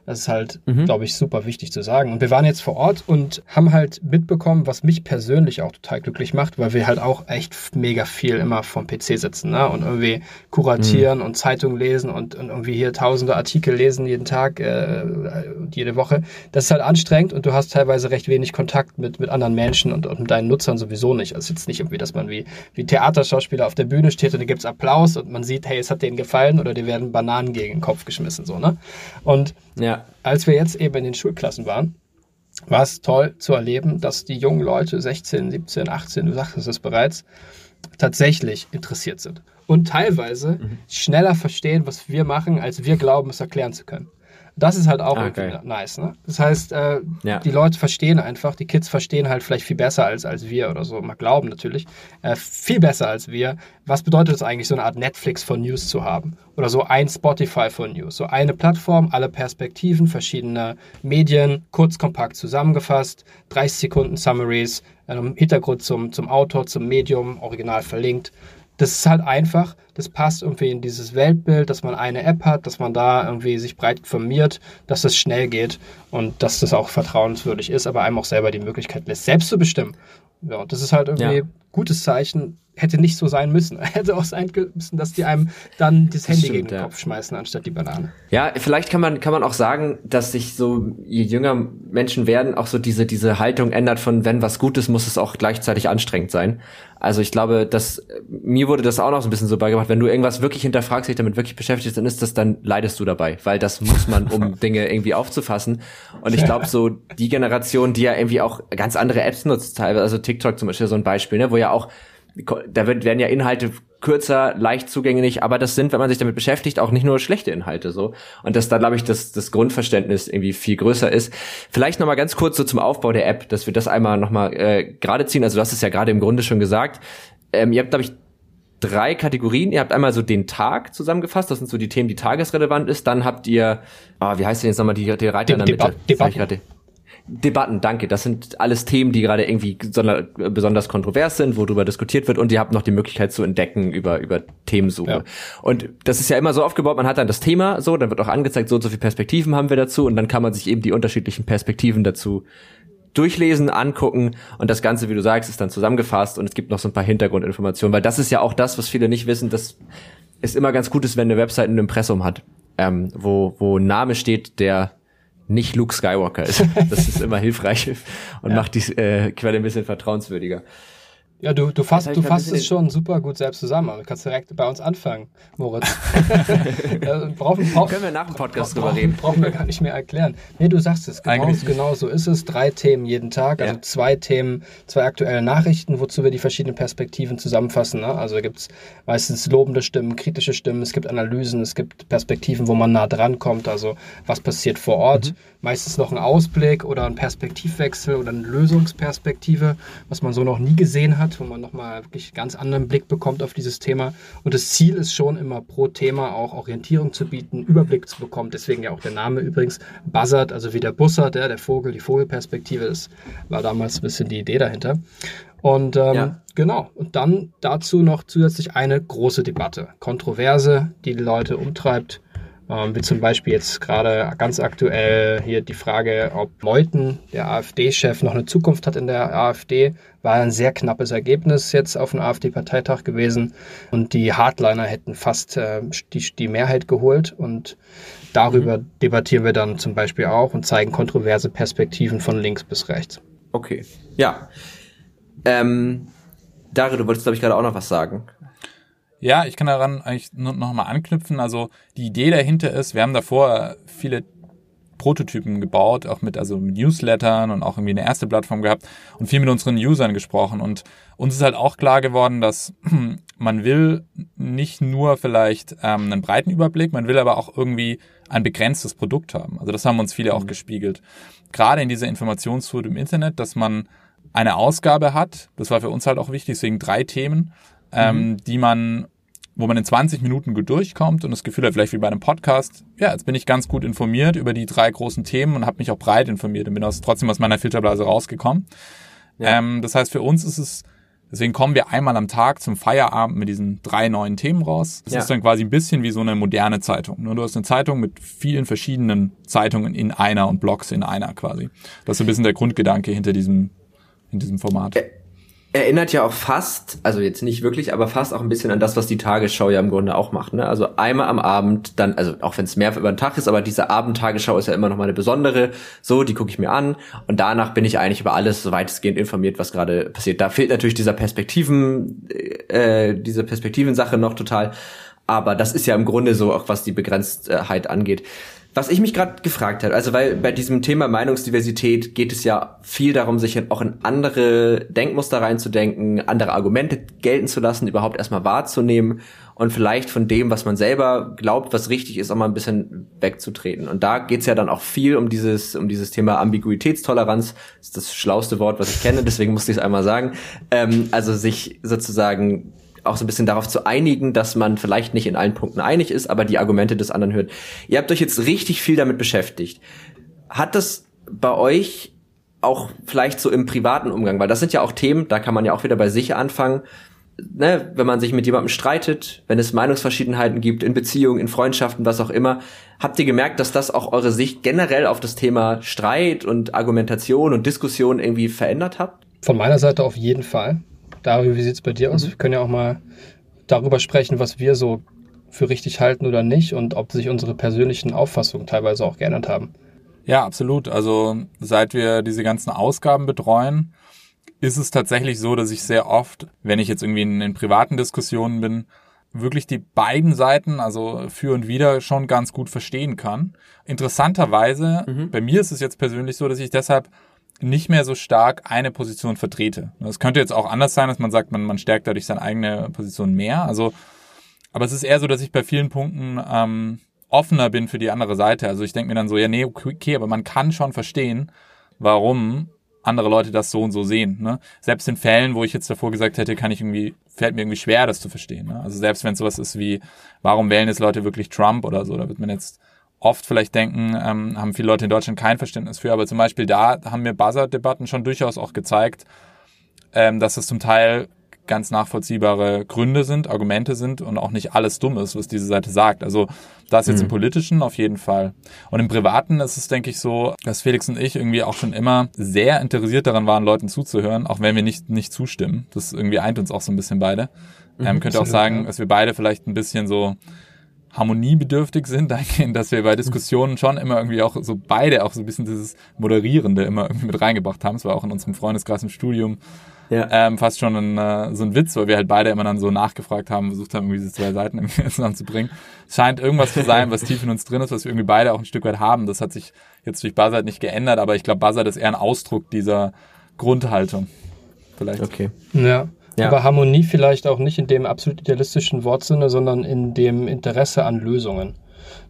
Das ist halt, mhm. glaube ich, super wichtig zu sagen. Und wir waren jetzt vor Ort und haben halt mitbekommen, was mich persönlich auch total glücklich macht, weil wir halt auch echt mega viel immer vom PC sitzen ne? und irgendwie kuratieren mhm. und Zeitungen lesen und, und, irgendwie hier tausende Artikel lesen jeden Tag, äh, jede Woche. Das ist halt anstrengend und du hast teilweise recht wenig Kontakt mit, mit anderen Menschen und, und mit deinen Nutzern sowieso nicht. Also jetzt nicht irgendwie, dass man wie, wie Theaterschauspieler auf der Bühne steht und da gibt's Applaus und man sieht, hey, es hat denen gefallen oder dir werden Bananen gegen den Kopf geschmissen, so, ne? Und ja. als wir jetzt eben in den Schulklassen waren, war es toll zu erleben, dass die jungen Leute, 16, 17, 18, du sagtest es bereits, tatsächlich interessiert sind. Und teilweise mhm. schneller verstehen, was wir machen, als wir glauben, es erklären zu können. Das ist halt auch ah, irgendwie geil. nice. Ne? Das heißt, äh, ja. die Leute verstehen einfach, die Kids verstehen halt vielleicht viel besser als, als wir oder so, mal glauben natürlich, äh, viel besser als wir. Was bedeutet es eigentlich, so eine Art Netflix von News zu haben? Oder so ein Spotify von News? So eine Plattform, alle Perspektiven, verschiedene Medien, kurz, kompakt zusammengefasst, 30 Sekunden Summaries, ähm, Hintergrund zum, zum Autor, zum Medium, original verlinkt das ist halt einfach, das passt irgendwie in dieses Weltbild, dass man eine App hat, dass man da irgendwie sich breit informiert, dass das schnell geht und dass das auch vertrauenswürdig ist, aber einem auch selber die Möglichkeit lässt, selbst zu bestimmen. Ja, das ist halt irgendwie ja. gutes Zeichen, hätte nicht so sein müssen. Hätte auch sein müssen, dass die einem dann das Handy das stimmt, gegen den ja. Kopf schmeißen, anstatt die Banane. Ja, vielleicht kann man, kann man auch sagen, dass sich so, je jünger Menschen werden, auch so diese, diese Haltung ändert von, wenn was gut ist, muss es auch gleichzeitig anstrengend sein. Also ich glaube, dass mir wurde das auch noch so ein bisschen so beigebracht, wenn du irgendwas wirklich hinterfragst, dich damit wirklich beschäftigst, dann ist das, dann leidest du dabei, weil das muss man, um Dinge irgendwie aufzufassen. Und ich glaube, so die Generation, die ja irgendwie auch ganz andere Apps nutzt, teilweise, also TikTok zum Beispiel so ein Beispiel, ne, wo ja auch da werden ja Inhalte kürzer, leicht zugänglich, aber das sind, wenn man sich damit beschäftigt, auch nicht nur schlechte Inhalte so. Und dass da, glaube ich, das, das Grundverständnis irgendwie viel größer ist. Vielleicht nochmal ganz kurz so zum Aufbau der App, dass wir das einmal nochmal äh, gerade ziehen. Also du hast es ja gerade im Grunde schon gesagt. Ähm, ihr habt, glaube ich, drei Kategorien. Ihr habt einmal so den Tag zusammengefasst, das sind so die Themen, die tagesrelevant ist. Dann habt ihr, oh, wie heißt denn jetzt nochmal die, die Reiter in der Mitte? Debatte. Debatten, danke. Das sind alles Themen, die gerade irgendwie besonders kontrovers sind, worüber diskutiert wird und ihr habt noch die Möglichkeit zu entdecken über, über Themensuche. Ja. Und das ist ja immer so aufgebaut, man hat dann das Thema so, dann wird auch angezeigt, so und so viele Perspektiven haben wir dazu und dann kann man sich eben die unterschiedlichen Perspektiven dazu durchlesen, angucken und das Ganze, wie du sagst, ist dann zusammengefasst und es gibt noch so ein paar Hintergrundinformationen, weil das ist ja auch das, was viele nicht wissen, dass es immer ganz gut ist, wenn eine Website ein Impressum hat, ähm, wo, wo ein Name steht, der nicht Luke Skywalker ist. Das ist immer hilfreich und ja. macht die äh, Quelle ein bisschen vertrauenswürdiger. Ja, du, du fasst, du fasst es schon super gut selbst zusammen. Du kannst direkt bei uns anfangen, Moritz. Brauchen, brauchen, Können wir nach dem Podcast drüber reden. brauchen wir gar nicht mehr erklären. Nee, du sagst es. Genau, Eigentlich- genau so ist es. Drei Themen jeden Tag, also Ja. zwei Themen, zwei aktuelle Nachrichten, wozu wir die verschiedenen Perspektiven zusammenfassen. Ne? Also gibt es meistens lobende Stimmen, kritische Stimmen, es gibt Analysen, es gibt Perspektiven, wo man nah dran kommt. Also was passiert vor Ort. Meistens noch ein Ausblick oder ein Perspektivwechsel oder eine Lösungsperspektive, was man so noch nie gesehen hat, wo man nochmal wirklich ganz anderen Blick bekommt auf dieses Thema. Und das Ziel ist schon immer pro Thema auch Orientierung zu bieten, Überblick zu bekommen. Deswegen ja auch der Name übrigens Buzzard, also wie der Bussard, der, der Vogel, die Vogelperspektive. Das war damals ein bisschen die Idee dahinter. Und ähm, Ja. genau, und dann dazu noch zusätzlich eine große Debatte, Kontroverse, die die Leute umtreibt. Ähm, wie zum Beispiel jetzt gerade ganz aktuell hier die Frage, ob Meuthen, der AfD-Chef, noch eine Zukunft hat in der AfD. War ein sehr knappes Ergebnis jetzt auf dem AfD-Parteitag gewesen. Und die Hardliner hätten fast äh, die, die Mehrheit geholt. Und darüber debattieren wir dann zum Beispiel auch und zeigen kontroverse Perspektiven von links bis rechts. Okay. Ja. Ähm, Dario, du wolltest, glaube ich, gerade auch noch was sagen. Ja, ich kann daran eigentlich nur noch mal anknüpfen. Also die Idee dahinter ist, wir haben davor viele Prototypen gebaut, auch mit also mit Newslettern und auch irgendwie eine erste Plattform gehabt und viel mit unseren Usern gesprochen. Und uns ist halt auch klar geworden, dass man will nicht nur vielleicht ähm, einen breiten Überblick, man will aber auch irgendwie ein begrenztes Produkt haben. Also das haben uns viele auch gespiegelt. Gerade in dieser Informationsflut im Internet, dass man eine Ausgabe hat, das war für uns halt auch wichtig, deswegen drei Themen, ähm, die man, wo man in 20 Minuten gut durchkommt und das Gefühl hat, vielleicht wie bei einem Podcast, ja, jetzt bin ich ganz gut informiert über die drei großen Themen und habe mich auch breit informiert und bin aus, trotzdem aus meiner Filterblase rausgekommen. Ähm, das heißt, für uns ist es, deswegen kommen wir einmal am Tag zum Feierabend mit diesen drei neuen Themen raus. Das Ja. ist dann quasi ein bisschen wie so eine moderne Zeitung. Nur du hast eine Zeitung mit vielen verschiedenen Zeitungen in einer und Blogs in einer quasi. Das ist so ein bisschen der Grundgedanke hinter diesem, in diesem Format. Erinnert ja auch fast, also jetzt nicht wirklich, aber fast auch ein bisschen an das, was die Tagesschau ja im Grunde auch macht. Ne? Also einmal am Abend, dann, also auch wenn es mehr über den Tag ist, aber diese Abendtagesschau ist ja immer noch mal eine besondere. So, die gucke ich mir an und danach bin ich eigentlich über alles so weitestgehend informiert, was gerade passiert. Da fehlt natürlich dieser Perspektiven, äh, diese Perspektivensache noch total. Aber das ist ja im Grunde so auch, was die Begrenztheit angeht. Was ich mich gerade gefragt habe, also weil bei diesem Thema Meinungsdiversität geht es ja viel darum, sich auch in andere Denkmuster reinzudenken, andere Argumente gelten zu lassen, überhaupt erstmal wahrzunehmen und vielleicht von dem, was man selber glaubt, was richtig ist, auch mal ein bisschen wegzutreten. Und da geht's ja dann auch viel um dieses, um dieses Thema Ambiguitätstoleranz. Das ist das schlauste Wort, was ich kenne, deswegen musste ich es einmal sagen. Ähm, also sich sozusagen auch so ein bisschen darauf zu einigen, dass man vielleicht nicht in allen Punkten einig ist, aber die Argumente des anderen hört. Ihr habt euch jetzt richtig viel damit beschäftigt. Hat das bei euch auch vielleicht so im privaten Umgang, weil das sind ja auch Themen, da kann man ja auch wieder bei sich anfangen, ne, wenn man sich mit jemandem streitet, wenn es Meinungsverschiedenheiten gibt, in Beziehungen, in Freundschaften, was auch immer, habt ihr gemerkt, dass das auch eure Sicht generell auf das Thema Streit und Argumentation und Diskussion irgendwie verändert hat? Von meiner Seite auf jeden Fall. Dario, wie sieht's bei dir aus? Wir können ja auch mal darüber sprechen, was wir so für richtig halten oder nicht und ob sich unsere persönlichen Auffassungen teilweise auch geändert haben. Ja, absolut. Also seit wir diese ganzen Ausgaben betreuen, ist es tatsächlich so, dass ich sehr oft, wenn ich jetzt irgendwie in, in privaten Diskussionen bin, wirklich die beiden Seiten, also für und wider, schon ganz gut verstehen kann. Interessanterweise, bei mir ist es jetzt persönlich so, dass ich deshalb nicht mehr so stark eine Position vertrete. Es könnte jetzt auch anders sein, dass man sagt, man, man stärkt dadurch seine eigene Position mehr. Also, aber es ist eher so, dass ich bei vielen Punkten ähm, offener bin für die andere Seite. Also ich denke mir dann so, ja, nee, okay, aber man kann schon verstehen, warum andere Leute das so und so sehen. Ne? Selbst in Fällen, wo ich jetzt davor gesagt hätte, kann ich irgendwie, fällt mir irgendwie schwer, das zu verstehen. Ne? Also selbst wenn es sowas ist wie, warum wählen jetzt Leute wirklich Trump oder so, da wird man jetzt oft vielleicht denken, ähm, haben viele Leute in Deutschland kein Verständnis für, aber zum Beispiel da haben mir Buzzer-Debatten schon durchaus auch gezeigt, ähm, dass es zum Teil ganz nachvollziehbare Gründe sind, Argumente sind und auch nicht alles dumm ist, was diese Seite sagt. Also das jetzt im Politischen auf jeden Fall. Und im Privaten ist es, denke ich, so, dass Felix und ich irgendwie auch schon immer sehr interessiert daran waren, Leuten zuzuhören, auch wenn wir nicht, nicht zustimmen. Das irgendwie eint uns auch so ein bisschen beide. Ähm, könnte auch sagen, dass wir beide vielleicht ein bisschen so harmoniebedürftig sind, dahingehend, dass wir bei Diskussionen schon immer irgendwie auch so beide auch so ein bisschen dieses Moderierende immer irgendwie mit reingebracht haben. Es war auch in unserem Freundeskreis im Studium ja. ähm, fast schon ein, äh, so ein Witz, weil wir halt beide immer dann so nachgefragt haben, versucht haben, irgendwie diese zwei Seiten irgendwie zusammenzubringen. Es scheint irgendwas zu sein, was tief in uns drin ist, was wir irgendwie beide auch ein Stück weit haben. Das hat sich jetzt durch Buzzard nicht geändert, aber ich glaube, Buzzard ist eher ein Ausdruck dieser Grundhaltung. Vielleicht. Okay. Ja. Ja. Aber Harmonie vielleicht auch nicht in dem absolut idealistischen Wortsinne, sondern in dem Interesse an Lösungen.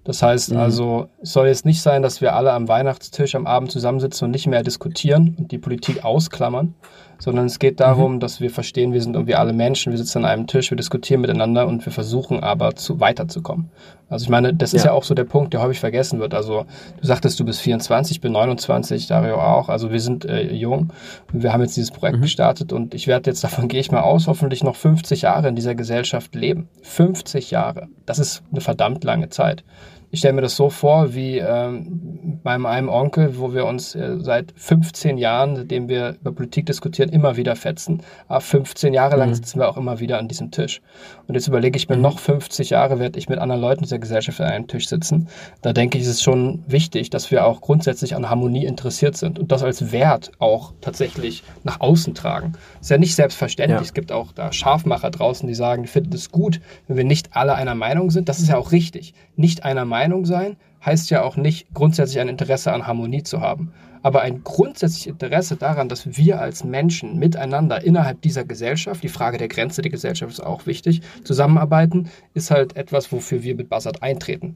Das heißt mhm. also, es soll jetzt nicht sein, dass wir alle am Weihnachtstisch am Abend zusammensitzen und nicht mehr diskutieren und die Politik ausklammern, sondern es geht darum, mhm. dass wir verstehen, wir sind irgendwie alle Menschen, wir sitzen an einem Tisch, wir diskutieren miteinander und wir versuchen aber zu weiterzukommen. Also ich meine, das ist ja. ja auch so der Punkt, der häufig vergessen wird. Also du sagtest, du bist 24, ich bin 29, Dario auch. Also wir sind äh, jung und wir haben jetzt dieses Projekt mhm. gestartet und ich werde jetzt, davon gehe ich mal aus, hoffentlich noch 50 Jahre in dieser Gesellschaft leben. 50 Jahre. Das ist eine verdammt lange Zeit ich stelle mir das so vor, wie ähm, bei meinem Onkel, wo wir uns äh, seit 15 Jahren, seitdem wir über Politik diskutieren, immer wieder fetzen. Aber 15 Jahre lang mhm. sitzen wir auch immer wieder an diesem Tisch. Und jetzt überlege ich mir, mhm. noch 50 Jahre werde ich mit anderen Leuten dieser Gesellschaft an einem Tisch sitzen. Da denke ich, ist es schon wichtig, dass wir auch grundsätzlich an Harmonie interessiert sind und das als Wert auch tatsächlich nach außen tragen. Ist ja nicht selbstverständlich. Ja. Es gibt auch da Scharfmacher draußen, die sagen, die finden es gut, wenn wir nicht alle einer Meinung sind. Das ist ja auch richtig. Nicht einer Meinung Meinung sein, heißt ja auch nicht grundsätzlich ein Interesse an Harmonie zu haben. Aber ein grundsätzliches Interesse daran, dass wir als Menschen miteinander innerhalb dieser Gesellschaft, die Frage der Grenze der Gesellschaft ist auch wichtig, zusammenarbeiten, ist halt etwas, wofür wir mit Buzzard eintreten.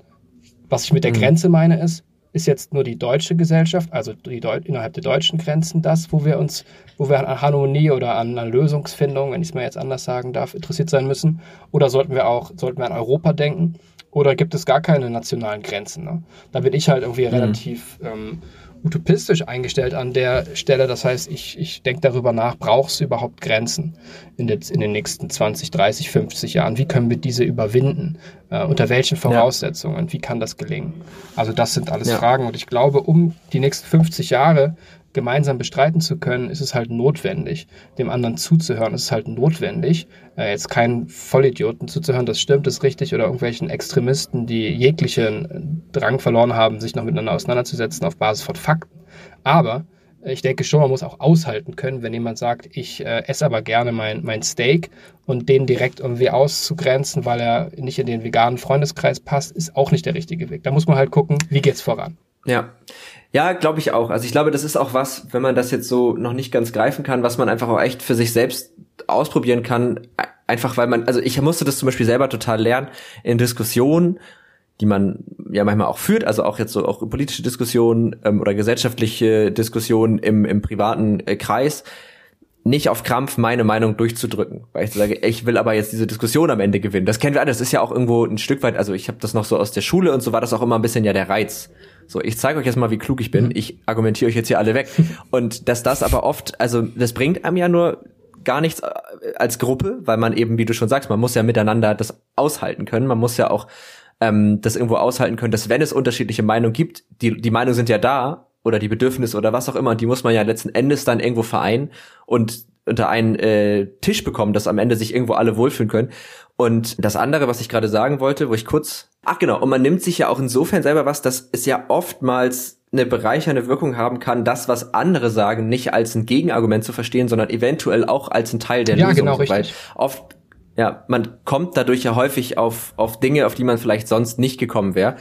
Was ich mit der mhm. Grenze meine, ist, ist jetzt nur die deutsche Gesellschaft, also innerhalb der deutschen Grenzen, das, wo wir uns, wo wir an Harmonie oder an, an Lösungsfindung, wenn ich es mal jetzt anders sagen darf, interessiert sein müssen? Oder sollten wir auch, sollten wir an Europa denken? Oder gibt es gar keine nationalen Grenzen? Ne? Da bin ich halt irgendwie mhm. relativ ähm, utopistisch eingestellt an der Stelle. Das heißt, ich, ich denke darüber nach, braucht es überhaupt Grenzen in, den, in den nächsten 20, 30, 50 Jahren? Wie können wir diese überwinden? Äh, unter welchen Voraussetzungen? Ja. Wie kann das gelingen? Also das sind alles ja. Fragen. Und ich glaube, um die nächsten 50 Jahre gemeinsam bestreiten zu können, ist es halt notwendig, dem anderen zuzuhören. Es ist halt notwendig, äh, jetzt keinen Vollidioten zuzuhören, das stimmt, das ist richtig, oder irgendwelchen Extremisten, die jeglichen Drang verloren haben, sich noch miteinander auseinanderzusetzen auf Basis von Fakten. Aber ich denke schon, man muss auch aushalten können, wenn jemand sagt, ich äh, esse aber gerne mein, mein Steak und den direkt irgendwie auszugrenzen, weil er nicht in den veganen Freundeskreis passt, ist auch nicht der richtige Weg. Da muss man halt gucken, wie geht's voran. Ja. Ja, glaube ich auch. Also ich glaube, das ist auch was, wenn man das jetzt so noch nicht ganz greifen kann, was man einfach auch echt für sich selbst ausprobieren kann. Einfach weil man, also ich musste das zum Beispiel selber total lernen in Diskussionen, die man ja manchmal auch führt, also auch jetzt so auch politische Diskussionen ähm, oder gesellschaftliche Diskussionen im, im privaten äh, Kreis, nicht auf Krampf meine Meinung durchzudrücken, weil ich sage, ich will aber jetzt diese Diskussion am Ende gewinnen. Das kennen wir alle, das ist ja auch irgendwo ein Stück weit, also ich habe das noch so aus der Schule und so war das auch immer ein bisschen ja der Reiz so, ich zeige euch jetzt mal, wie klug ich bin. Mhm. Ich argumentiere euch jetzt hier alle weg. Und dass das aber oft, also das bringt einem ja nur gar nichts äh, als Gruppe, weil man eben, wie du schon sagst, man muss ja miteinander das aushalten können. Man muss ja auch ähm, das irgendwo aushalten können, dass wenn es unterschiedliche Meinungen gibt, die, die Meinungen sind ja da oder die Bedürfnisse oder was auch immer, die muss man ja letzten Endes dann irgendwo vereinen und unter einen äh, Tisch bekommen, dass am Ende sich irgendwo alle wohlfühlen können. Und das andere, was ich gerade sagen wollte, wo ich kurz, ach genau, und man nimmt sich ja auch insofern selber was, dass es ja oftmals eine bereichernde Wirkung haben kann, das, was andere sagen, nicht als ein Gegenargument zu verstehen, sondern eventuell auch als ein Teil der ja, Lösung. Ja, genau, richtig. Weil oft, ja, man kommt dadurch ja häufig auf, auf Dinge, auf die man vielleicht sonst nicht gekommen wäre.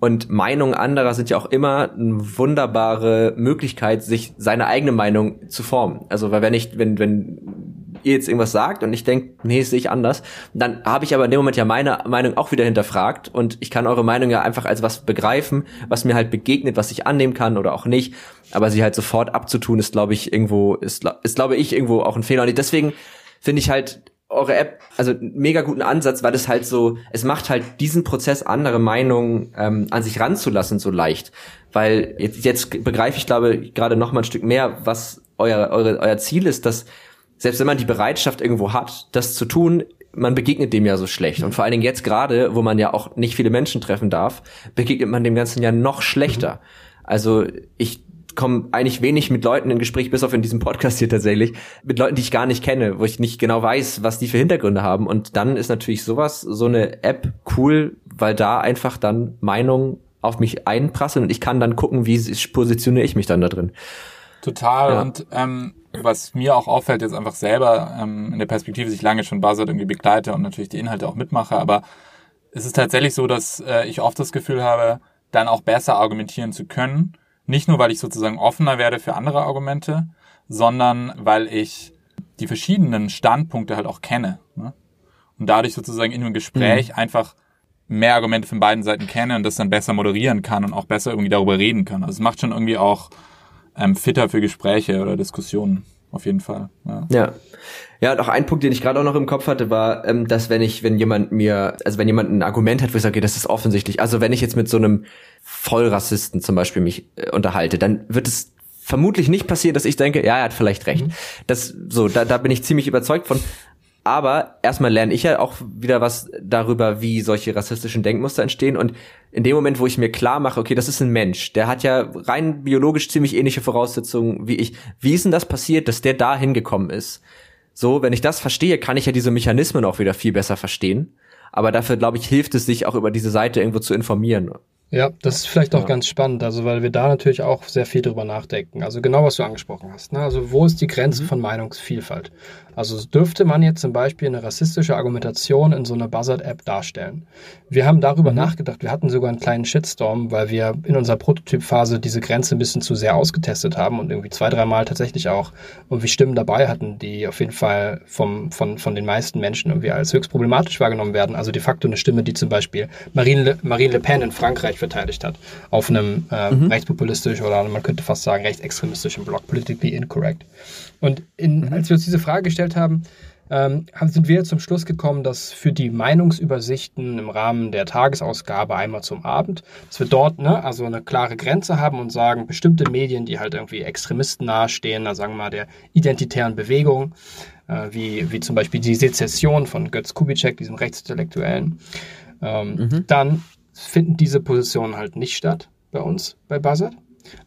Und Meinungen anderer sind ja auch immer eine wunderbare Möglichkeit, sich seine eigene Meinung zu formen. Also, weil wenn ich, wenn, wenn ihr jetzt irgendwas sagt und ich denke, nee, das sehe ich anders, dann habe ich aber in dem Moment ja meine Meinung auch wieder hinterfragt und ich kann eure Meinung ja einfach als was begreifen, was mir halt begegnet, was ich annehmen kann oder auch nicht. Aber sie halt sofort abzutun, ist, glaube ich, irgendwo, ist, ist glaube ich, irgendwo auch ein Fehler. Und deswegen finde ich halt eure App, also mega guten Ansatz, weil es halt so, es macht halt diesen Prozess, andere Meinungen ähm, an sich ranzulassen, so leicht. Weil jetzt, jetzt begreife ich, glaube gerade noch mal ein Stück mehr, was euer, eure, euer Ziel ist, dass selbst wenn man die Bereitschaft irgendwo hat, das zu tun, man begegnet dem ja so schlecht. Und vor allen Dingen jetzt gerade, wo man ja auch nicht viele Menschen treffen darf, begegnet man dem Ganzen ja noch schlechter. Also ich komme eigentlich wenig mit Leuten in Gespräch, bis auf in diesem Podcast hier tatsächlich, mit Leuten, die ich gar nicht kenne, wo ich nicht genau weiß, was die für Hintergründe haben. Und dann ist natürlich sowas, so eine App cool, weil da einfach dann Meinungen auf mich einprasseln und ich kann dann gucken, wie positioniere ich mich dann da drin. Total. Ja. Und ähm, was mir auch auffällt, jetzt einfach selber ähm, in der Perspektive, dass ich lange schon Buzzard irgendwie begleite und natürlich die Inhalte auch mitmache, aber es ist tatsächlich so, dass äh, ich oft das Gefühl habe, dann auch besser argumentieren zu können. Nicht nur, weil ich sozusagen offener werde für andere Argumente, sondern weil ich die verschiedenen Standpunkte halt auch kenne. Ne? Und dadurch sozusagen in einem Gespräch mhm. einfach mehr Argumente von beiden Seiten kenne und das dann besser moderieren kann und auch besser irgendwie darüber reden kann. Also es macht schon irgendwie auch ähm, fitter für Gespräche oder Diskussionen. Auf jeden Fall. Ja. ja. Ja, auch ein Punkt, den ich gerade auch noch im Kopf hatte, war, ähm, dass wenn ich, wenn jemand mir, also wenn jemand ein Argument hat, wo ich sage, okay, das ist offensichtlich, also wenn ich jetzt mit so einem Vollrassisten zum Beispiel mich äh, unterhalte, dann wird es vermutlich nicht passieren, dass ich denke, ja, er hat vielleicht recht. Mhm. Das so, da, da bin ich ziemlich überzeugt von. Aber erstmal lerne ich ja auch wieder was darüber, wie solche rassistischen Denkmuster entstehen. Und in dem Moment, wo ich mir klar mache, okay, das ist ein Mensch, der hat ja rein biologisch ziemlich ähnliche Voraussetzungen wie ich. Wie ist denn das passiert, dass der da hingekommen ist? So, wenn ich das verstehe, kann ich ja diese Mechanismen auch wieder viel besser verstehen. Aber dafür, glaube ich, hilft es sich auch über diese Seite irgendwo zu informieren. Ja, das ist vielleicht auch ja. ganz spannend, also weil wir da natürlich auch sehr viel drüber nachdenken. Also genau, was du angesprochen hast. Ne? Also wo ist die Grenze mhm. von Meinungsvielfalt? Also dürfte man jetzt zum Beispiel eine rassistische Argumentation in so einer Buzzard-App darstellen? Wir haben darüber mhm. nachgedacht. Wir hatten sogar einen kleinen Shitstorm, weil wir in unserer Prototypphase diese Grenze ein bisschen zu sehr ausgetestet haben und irgendwie zwei, dreimal tatsächlich auch irgendwie Stimmen dabei hatten, die auf jeden Fall vom, von, von den meisten Menschen irgendwie als höchst problematisch wahrgenommen werden. Also de facto eine Stimme, die zum Beispiel Marine Le, Marine Le Pen in Frankreich verteidigt hat, auf einem äh, mhm. rechtspopulistisch oder man könnte fast sagen rechtsextremistischen Blog, politically incorrect. Und in, mhm. als wir uns diese Frage gestellt haben, ähm, sind wir zum Schluss gekommen, dass für die Meinungsübersichten im Rahmen der Tagesausgabe einmal zum Abend, dass wir dort ne, also eine klare Grenze haben und sagen, bestimmte Medien, die halt irgendwie Extremisten nahestehen, da sagen wir mal der identitären Bewegung, äh, wie, wie zum Beispiel die Sezession von Götz Kubitschek, diesem Rechtsintellektuellen, ähm, mhm. dann finden diese Positionen halt nicht statt bei uns, bei Buzzard.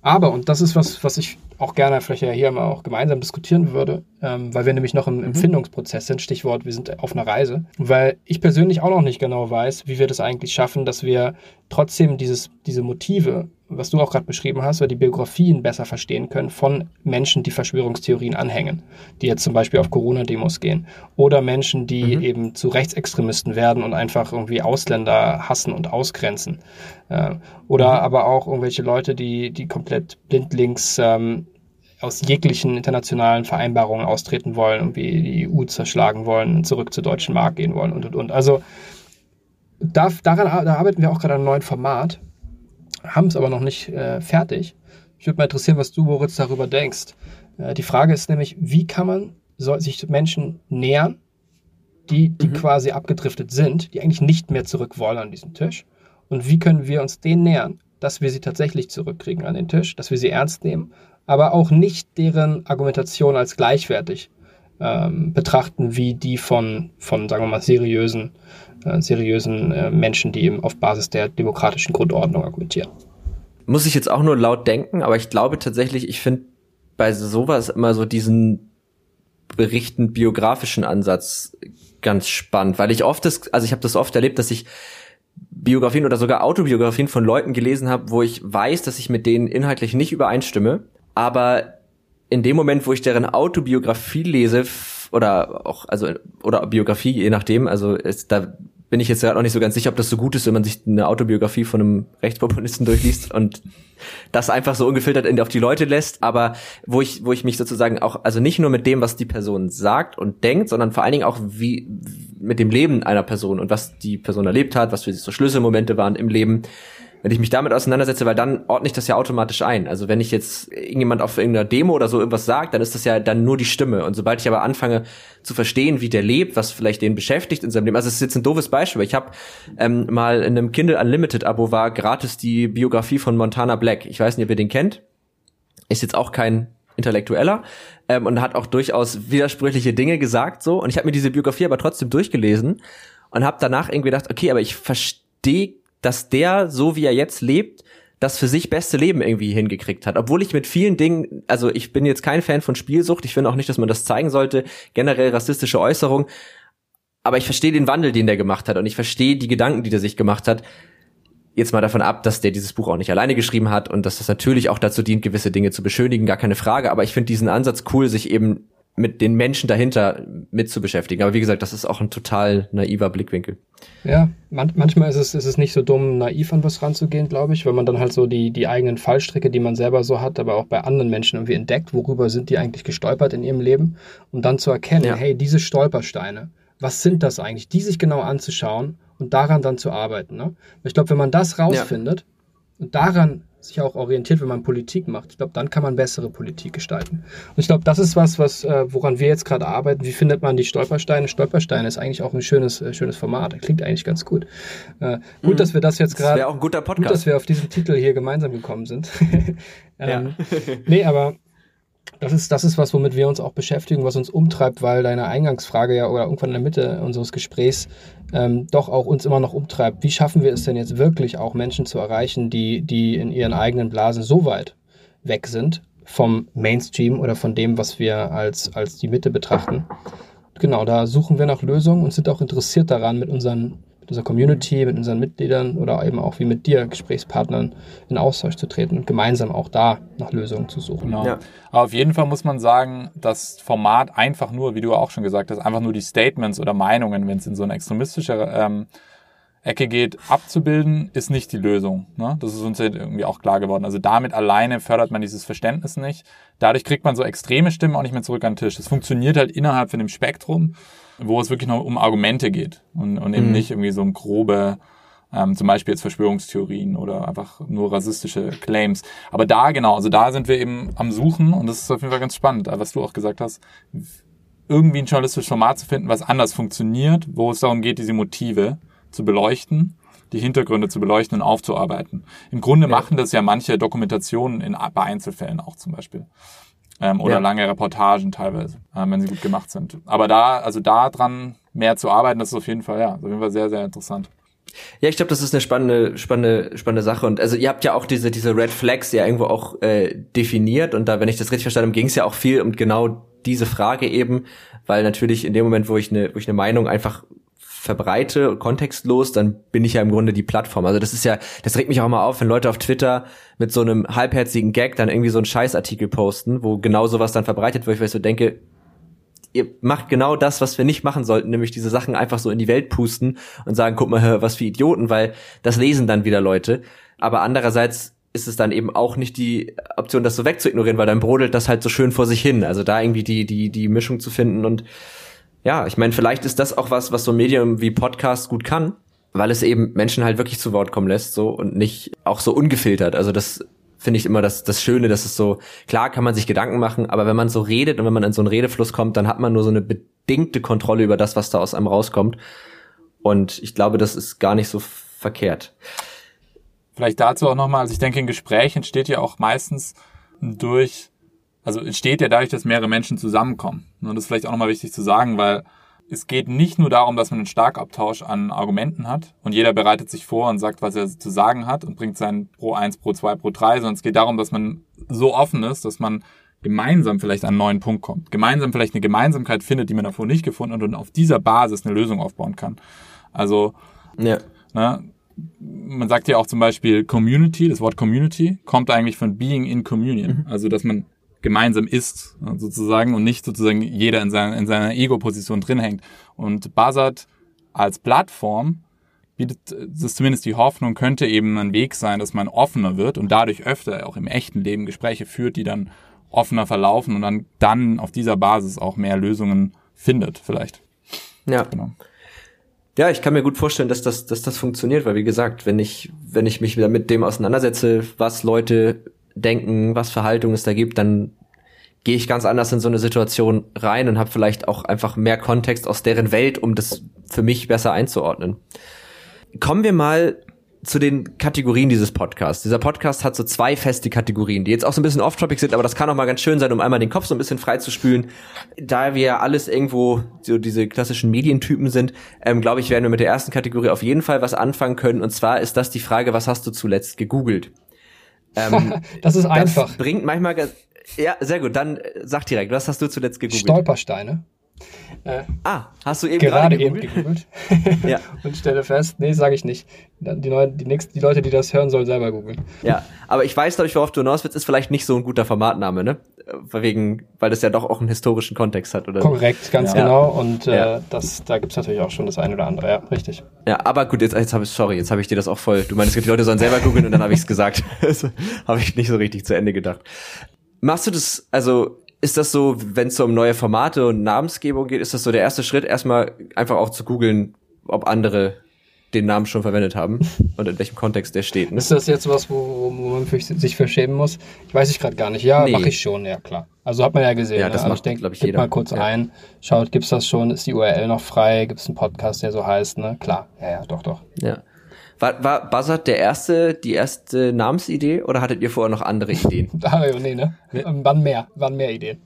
Aber, und das ist was, was ich auch gerne vielleicht ja hier mal auch gemeinsam diskutieren würde, ähm, weil wir nämlich noch im mhm. Empfindungsprozess sind, Stichwort, wir sind auf einer Reise, weil ich persönlich auch noch nicht genau weiß, wie wir das eigentlich schaffen, dass wir trotzdem dieses, diese Motive was du auch gerade beschrieben hast, oder die Biografien besser verstehen können von Menschen, die Verschwörungstheorien anhängen, die jetzt zum Beispiel auf Corona-Demos gehen. Oder Menschen, die mhm. eben zu Rechtsextremisten werden und einfach irgendwie Ausländer hassen und ausgrenzen. Äh, oder mhm. aber auch irgendwelche Leute, die, die komplett blindlings ähm, aus jeglichen internationalen Vereinbarungen austreten wollen und wie die EU zerschlagen wollen und zurück zur deutschen Mark gehen wollen und und und. Also da, daran da arbeiten wir auch gerade an einem neuen Format, haben es aber noch nicht äh, fertig. Ich würde mal interessieren, was du, Moritz, darüber denkst. Äh, die Frage ist nämlich, wie kann man soll sich Menschen nähern, die, die mhm. quasi abgedriftet sind, die eigentlich nicht mehr zurück wollen an diesen Tisch? Und wie können wir uns denen nähern, dass wir sie tatsächlich zurückkriegen an den Tisch, dass wir sie ernst nehmen, aber auch nicht deren Argumentation als gleichwertig ähm, betrachten wie die von, von, sagen wir mal, seriösen äh, seriösen äh, Menschen, die eben auf Basis der demokratischen Grundordnung argumentieren. Muss ich jetzt auch nur laut denken, aber ich glaube tatsächlich, ich finde bei sowas immer so diesen berichten biografischen Ansatz ganz spannend, weil ich oft das, also ich habe das oft erlebt, dass ich Biografien oder sogar Autobiografien von Leuten gelesen habe, wo ich weiß, dass ich mit denen inhaltlich nicht übereinstimme, aber in dem Moment, wo ich deren Autobiografie lese, oder auch, also, oder Biografie, je nachdem, also ist, da bin ich jetzt gerade noch nicht so ganz sicher, ob das so gut ist, wenn man sich eine Autobiografie von einem Rechtspopulisten durchliest und das einfach so ungefiltert auf die Leute lässt, aber wo ich, wo ich mich sozusagen auch, also nicht nur mit dem, was die Person sagt und denkt, sondern vor allen Dingen auch wie, mit dem Leben einer Person und was die Person erlebt hat, was für sie so Schlüsselmomente waren im Leben, wenn ich mich damit auseinandersetze, weil dann ordne ich das ja automatisch ein. Also wenn ich jetzt irgendjemand auf irgendeiner Demo oder so irgendwas sagt, dann ist das ja dann nur die Stimme. Und sobald ich aber anfange zu verstehen, wie der lebt, was vielleicht den beschäftigt in seinem Leben, also es ist jetzt ein doofes Beispiel, ich habe ähm, mal in einem Kindle Unlimited Abo war gratis die Biografie von Montana Black. Ich weiß nicht, ob ihr den kennt. Ist jetzt auch kein Intellektueller ähm, und hat auch durchaus widersprüchliche Dinge gesagt so. Und ich habe mir diese Biografie aber trotzdem durchgelesen und habe danach irgendwie gedacht, okay, aber ich verstehe dass der, so wie er jetzt lebt, das für sich beste Leben irgendwie hingekriegt hat. Obwohl ich mit vielen Dingen, also ich bin jetzt kein Fan von Spielsucht, ich finde auch nicht, dass man das zeigen sollte, generell rassistische Äußerungen, aber ich verstehe den Wandel, den der gemacht hat und ich verstehe die Gedanken, die der sich gemacht hat. jetzt mal davon ab, dass der dieses Buch auch nicht alleine geschrieben hat und dass das natürlich auch dazu dient, gewisse Dinge zu beschönigen, gar keine Frage. Aber ich finde diesen Ansatz cool, sich eben mit den Menschen dahinter mit zu beschäftigen. Aber wie gesagt, das ist auch ein total naiver Blickwinkel. Ja, man, manchmal ist es, ist es nicht so dumm, naiv an was ranzugehen, glaube ich, wenn man dann halt so die, die eigenen Fallstricke, die man selber so hat, aber auch bei anderen Menschen irgendwie entdeckt, worüber sind die eigentlich gestolpert in ihrem Leben, um dann zu erkennen, ja. hey, diese Stolpersteine, was sind das eigentlich, die sich genau anzuschauen und daran dann zu arbeiten. Ne? Ich glaube, wenn man das rausfindet ja. und daran sich auch orientiert, wenn man Politik macht, ich glaube, dann kann man bessere Politik gestalten. Und ich glaube, das ist was, was äh, woran wir jetzt gerade arbeiten. Wie findet man die Stolpersteine? Stolpersteine ist eigentlich auch ein schönes, äh, schönes Format. Klingt eigentlich ganz gut. Äh, gut, mhm. dass wir das jetzt gerade. Das wäre auch ein guter Podcast. Gut, dass wir auf diesen Titel hier gemeinsam gekommen sind. ähm, ja. nee, aber das ist, das ist was, womit wir uns auch beschäftigen, was uns umtreibt, weil deine Eingangsfrage ja oder irgendwann in der Mitte unseres Gesprächs ähm, doch auch uns immer noch umtreibt. Wie schaffen wir es denn jetzt wirklich auch Menschen zu erreichen, die, die in ihren eigenen Blasen so weit weg sind vom Mainstream oder von dem, was wir als, als die Mitte betrachten? Genau, da suchen wir nach Lösungen und sind auch interessiert daran, mit unseren unserer Community, mit unseren Mitgliedern oder eben auch wie mit dir, Gesprächspartnern, in Austausch zu treten und gemeinsam auch da nach Lösungen zu suchen. Genau. Ja. Aber auf jeden Fall muss man sagen, das Format einfach nur, wie du auch schon gesagt hast, einfach nur die Statements oder Meinungen, wenn es in so eine extremistische ähm, Ecke geht, abzubilden, ist nicht die Lösung. Ne? Das ist uns irgendwie auch klar geworden. Also damit alleine fördert man dieses Verständnis nicht. Dadurch kriegt man so extreme Stimmen auch nicht mehr zurück an den Tisch. Das funktioniert halt innerhalb von dem Spektrum wo es wirklich noch um Argumente geht und, und eben mhm. nicht irgendwie so um grobe, ähm, zum Beispiel jetzt Verschwörungstheorien oder einfach nur rassistische Claims. Aber da genau, also da sind wir eben am Suchen und das ist auf jeden Fall ganz spannend, was du auch gesagt hast, irgendwie ein journalistisches Format zu finden, was anders funktioniert, wo es darum geht, diese Motive zu beleuchten die Hintergründe zu beleuchten und aufzuarbeiten. Im Grunde ja. machen das ja manche Dokumentationen in, bei Einzelfällen auch zum Beispiel ähm, oder ja. lange Reportagen teilweise, äh, wenn sie gut gemacht sind. Aber da, also da dran mehr zu arbeiten, das ist auf jeden Fall, ja, auf jeden Fall sehr, sehr interessant. Ja, ich glaube, das ist eine spannende, spannende, spannende Sache. Und also ihr habt ja auch diese, diese Red Flags ja irgendwo auch äh, definiert. Und da, wenn ich das richtig verstanden habe, ging es ja auch viel um genau diese Frage eben, weil natürlich in dem Moment, wo ich eine, wo ich eine Meinung einfach verbreite, kontextlos, dann bin ich ja im Grunde die Plattform. Also das ist ja, das regt mich auch immer auf, wenn Leute auf Twitter mit so einem halbherzigen Gag dann irgendwie so einen Scheißartikel posten, wo genau sowas dann verbreitet wird, weil ich so denke, ihr macht genau das, was wir nicht machen sollten, nämlich diese Sachen einfach so in die Welt pusten und sagen, guck mal, was für Idioten, weil das lesen dann wieder Leute. Aber andererseits ist es dann eben auch nicht die Option, das so wegzuignorieren, weil dann brodelt das halt so schön vor sich hin. Also da irgendwie die, die, die Mischung zu finden und ja, ich meine, vielleicht ist das auch was, was so ein Medium wie Podcast gut kann, weil es eben Menschen halt wirklich zu Wort kommen lässt, so und nicht auch so ungefiltert. Also das finde ich immer das, das Schöne, dass es so, klar kann man sich Gedanken machen, aber wenn man so redet und wenn man in so einen Redefluss kommt, dann hat man nur so eine bedingte Kontrolle über das, was da aus einem rauskommt. Und ich glaube, das ist gar nicht so verkehrt. Vielleicht dazu auch nochmal, also ich denke, ein Gespräch entsteht ja auch meistens durch also entsteht ja dadurch, dass mehrere Menschen zusammenkommen. Und das ist vielleicht auch nochmal wichtig zu sagen, weil es geht nicht nur darum, dass man einen Starkabtausch an Argumenten hat und jeder bereitet sich vor und sagt, was er zu sagen hat und bringt sein Pro 1, Pro 2, Pro 3, sondern es geht darum, dass man so offen ist, dass man gemeinsam vielleicht an einen neuen Punkt kommt, gemeinsam vielleicht eine Gemeinsamkeit findet, die man davor nicht gefunden hat und auf dieser Basis eine Lösung aufbauen kann. Also, ja. ne, man sagt ja auch zum Beispiel Community, das Wort Community kommt eigentlich von Being in Communion, mhm. also dass man gemeinsam ist, sozusagen, und nicht sozusagen jeder in seiner, in seiner Ego-Position drin hängt. Und Buzzard als Plattform bietet das zumindest die Hoffnung, könnte eben ein Weg sein, dass man offener wird und dadurch öfter auch im echten Leben Gespräche führt, die dann offener verlaufen und dann, dann auf dieser Basis auch mehr Lösungen findet, vielleicht. Ja. Genau. Ja, ich kann mir gut vorstellen, dass das, dass das funktioniert, weil wie gesagt, wenn ich, wenn ich mich wieder mit dem auseinandersetze, was Leute denken, was für Haltung es da gibt, dann gehe ich ganz anders in so eine Situation rein und habe vielleicht auch einfach mehr Kontext aus deren Welt, um das für mich besser einzuordnen. Kommen wir mal zu den Kategorien dieses Podcasts. Dieser Podcast hat so zwei feste Kategorien, die jetzt auch so ein bisschen off-topic sind, aber das kann auch mal ganz schön sein, um einmal den Kopf so ein bisschen frei zu spülen. Da wir alles irgendwo so diese klassischen Medientypen sind, ähm, glaube ich, werden wir mit der ersten Kategorie auf jeden Fall was anfangen können. Und zwar ist das die Frage, was hast du zuletzt gegoogelt? Ähm, das ist einfach. Das bringt manchmal, ja, sehr gut. Dann äh, sag direkt, was hast du zuletzt gegoogelt? Stolpersteine. Äh, Ah, hast du eben gerade gerade eben gegoogelt? gegoogelt Ja. und stelle fest, nee, sage ich nicht. Die, Neu die, nächsten, die Leute, die das hören, sollen selber googeln. Ja, aber ich weiß, glaube ich, worauf du hinaus willst, ist vielleicht nicht so ein guter Formatname, ne? Äh, Wegen, weil das ja doch auch einen historischen Kontext hat, oder? Korrekt, ganz Ja. genau. Und äh, Ja. das, da gibt's natürlich auch schon das eine oder andere. Ja, richtig. Ja, aber gut, jetzt, jetzt habe ich, sorry, jetzt habe ich dir das auch voll. Du meinst, die Leute sollen selber googeln und dann habe ich es gesagt. Das habe ich nicht so richtig zu Ende gedacht. Machst du das, also ist das so, wenn es so um neue Formate und Namensgebung geht, ist das so der erste Schritt, erstmal einfach auch zu googeln, ob andere den Namen schon verwendet haben und in welchem Kontext der steht. Ne? Ist das jetzt was, wo, wo man für, sich verschämen muss? Ich weiß ich gerade gar nicht. Ja, Nee. mache ich schon, ja klar. Also hat man ja gesehen. Ja, ne? das Aber macht, ich denke, glaub ich, jeder. mal kurz Ja. ein, schaut, gibt's das schon? Ist die URL noch frei? Gibt's einen Podcast, der so heißt? Ne, klar. Ja, ja, doch, doch. Ja. War, war Buzzard der erste, die erste Namensidee oder hattet ihr vorher noch andere Ideen? Ah, ja, nee, ne? Ähm, Wann mehr? Wann mehr Ideen?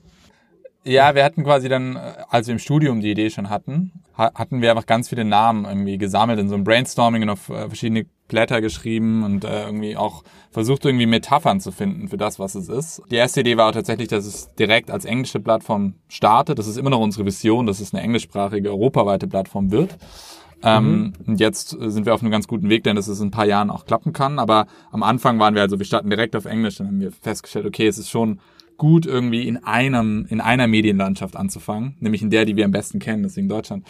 Ja, wir hatten quasi dann, äh, als wir im Studium die Idee schon hatten, ha- hatten wir einfach ganz viele Namen irgendwie gesammelt in so einem Brainstorming und auf äh, verschiedene Blätter geschrieben und äh, irgendwie auch versucht irgendwie Metaphern zu finden für das, was es ist. Die erste Idee war auch tatsächlich, dass es direkt als englische Plattform startet. Das ist immer noch unsere Vision, dass es eine englischsprachige, europaweite Plattform wird. Ähm, und jetzt äh, sind wir auf einem ganz guten Weg, denn dass es in ein paar Jahren auch klappen kann. Aber am Anfang waren wir also, wir starten direkt auf Englisch, dann haben wir festgestellt, okay, es ist schon gut irgendwie in einem in einer Medienlandschaft anzufangen, nämlich in der, die wir am besten kennen, deswegen Deutschland.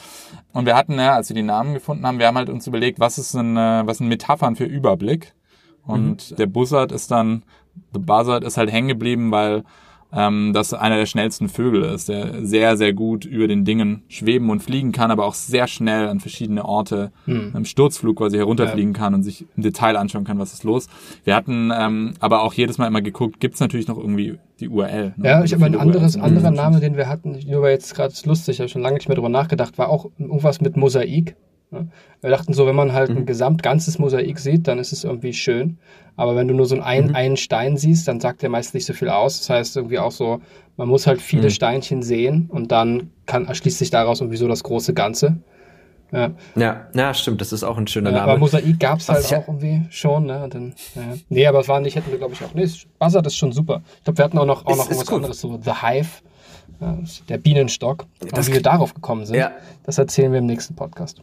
Und wir hatten, ja, als wir die Namen gefunden haben, wir haben halt uns überlegt, was ist ein äh, was sind Metaphern für Überblick. Und der Buzzard ist dann The Buzzard ist halt hängen geblieben, weil ähm, das einer der schnellsten Vögel ist, der sehr, sehr gut über den Dingen schweben und fliegen kann, aber auch sehr schnell an verschiedene Orte im Sturzflug quasi herunterfliegen kann und sich im Detail anschauen kann, was ist los. Wir hatten ähm, aber auch jedes Mal immer geguckt, gibt's natürlich noch irgendwie die URL. Ne? Ja, ich habe ein anderes, anderer Name, den wir hatten, nur weil jetzt gerade lustig, ich habe schon lange nicht mehr drüber nachgedacht, war auch irgendwas mit Mosaik. ne? Wir dachten so, wenn man halt Mhm. ein gesamt ganzes Mosaik sieht, dann ist es irgendwie schön. Aber wenn du nur so einen, Mhm. einen Stein siehst, dann sagt der meist nicht so viel aus. Das heißt irgendwie auch so, man muss halt viele Mhm. Steinchen sehen und dann kann, erschließt sich daraus irgendwie so das große Ganze. Ja. Ja, ja, stimmt, das ist auch ein schöner Ja, aber Name. Mosaik gab's Was halt auch irgendwie schon, ne? Dann, ja. Nee, aber es war nicht, hätten wir, glaube ich, auch. Nee, Buzzard ist schon super. Ich glaube, wir hatten auch noch, auch Ist- noch irgendwas gut. anderes, so The Hive, der Bienenstock. Das- wie wir darauf gekommen sind, Ja. das erzählen wir im nächsten Podcast.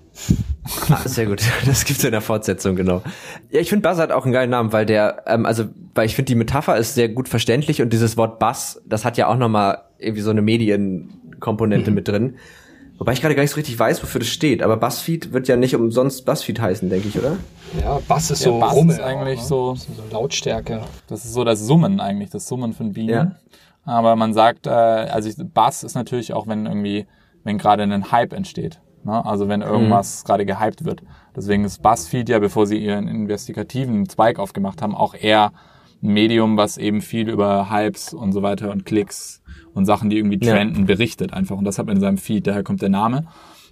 Ah, sehr gut. Das gibt's in der Fortsetzung, genau. Ja, ich finde Buzzard auch einen geilen Namen, weil der, ähm, also, weil ich finde, die Metapher ist sehr gut verständlich und dieses Wort Buzz, das hat ja auch nochmal irgendwie so eine Medienkomponente Mhm. mit drin. Wobei ich gerade gar nicht so richtig weiß, wofür das steht. Aber Buzzfeed wird ja nicht umsonst Buzzfeed heißen, denke ich, oder? Ja, Bass ist Ja, so Bass Rummel ist eigentlich auch, ne? so- so Lautstärke. Das ist so das Summen eigentlich, das Summen von Bienen. Ja. Aber man sagt, äh, also ich, Bass ist natürlich auch, wenn irgendwie, wenn gerade ein Hype entsteht. Ne? Also wenn irgendwas gerade gehypt wird. Deswegen ist Buzzfeed ja, bevor sie ihren investigativen Zweig aufgemacht haben, auch eher ein Medium, was eben viel über Hypes und so weiter und Klicks und Sachen, die irgendwie Ja. trenden, berichtet einfach. Und das hat man in seinem Feed, daher kommt der Name.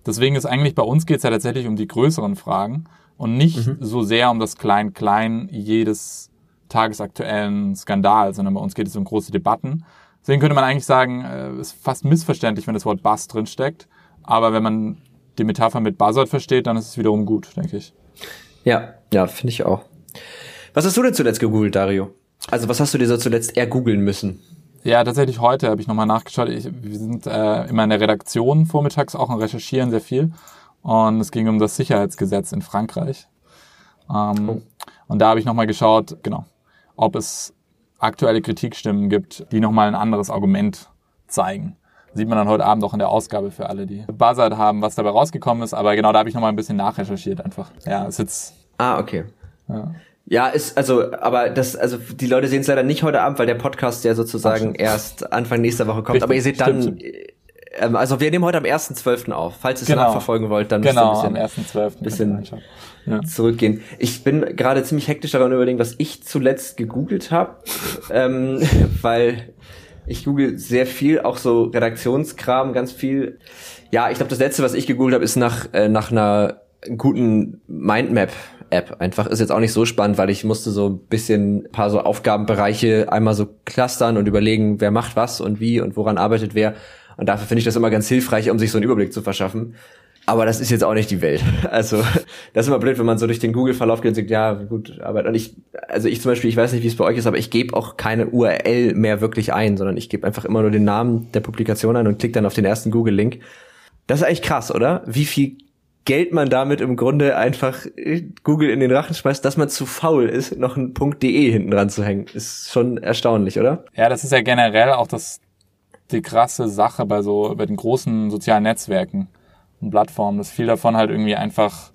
Deswegen ist eigentlich bei uns geht's ja tatsächlich um die größeren Fragen und nicht so sehr um das Klein-Klein jedes tagesaktuellen Skandal, sondern bei uns geht es um große Debatten. Deswegen könnte man eigentlich sagen, äh, ist fast missverständlich, wenn das Wort Buzz drin steckt. Aber wenn man die Metapher mit Buzzard versteht, dann ist es wiederum gut, denke ich. Ja, ja, finde ich auch. Was hast du denn zuletzt gegoogelt, Dario? Also, was hast du dir so zuletzt eher googeln müssen? Ja, tatsächlich heute habe ich nochmal nachgeschaut. Ich, wir sind äh, immer in der Redaktion vormittags auch und recherchieren sehr viel. Und es ging um das Sicherheitsgesetz in Frankreich. Ähm, Oh. Und da habe ich nochmal geschaut, genau, ob es aktuelle Kritikstimmen gibt, die nochmal ein anderes Argument zeigen. Sieht man dann heute Abend auch in der Ausgabe für alle, die buzzert haben, was dabei rausgekommen ist. Aber genau, da habe ich nochmal ein bisschen nachrecherchiert einfach. Ja, ist jetzt, Ah, okay. ja. Ja, ist, also, aber das, also, die Leute sehen es leider nicht heute Abend, weil der Podcast ja sozusagen erst Anfang nächster Woche kommt. Richtig, aber ihr seht dann, ähm, also, wir nehmen heute am 1.12. auf. Falls ihr es Genau. nachverfolgen wollt, dann genau, müsst am ihr ein bisschen 1.12. bisschen- reinschauen. Ja. zurückgehen. Ich bin gerade ziemlich hektisch daran überlegen, was ich zuletzt gegoogelt habe, ähm, weil ich google sehr viel, auch so Redaktionskram, ganz viel. Ja, ich glaube, das letzte, was ich gegoogelt habe, ist nach äh, nach einer guten Mindmap-App. Einfach ist jetzt auch nicht so spannend, weil ich musste so ein bisschen ein paar so Aufgabenbereiche einmal so clustern und überlegen, wer macht was und wie und woran arbeitet wer. Und dafür finde ich das immer ganz hilfreich, um sich so einen Überblick zu verschaffen. Aber das ist jetzt auch nicht die Welt. Also, das ist immer blöd, wenn man so durch den Google-Verlauf geht und sagt, ja, gut, aber und ich, also ich zum Beispiel, ich weiß nicht, wie es bei euch ist, aber ich gebe auch keine URL mehr wirklich ein, sondern ich gebe einfach immer nur den Namen der Publikation ein und klicke dann auf den ersten Google-Link. Das ist eigentlich krass, oder? Wie viel Geld man damit im Grunde einfach äh, Google in den Rachen schmeißt, dass man zu faul ist, noch ein .de hinten dran zu hängen. Ist schon erstaunlich, oder? Ja, das ist ja generell auch das, die krasse Sache bei so, bei den großen sozialen Netzwerken Plattformen, dass viel davon halt irgendwie einfach,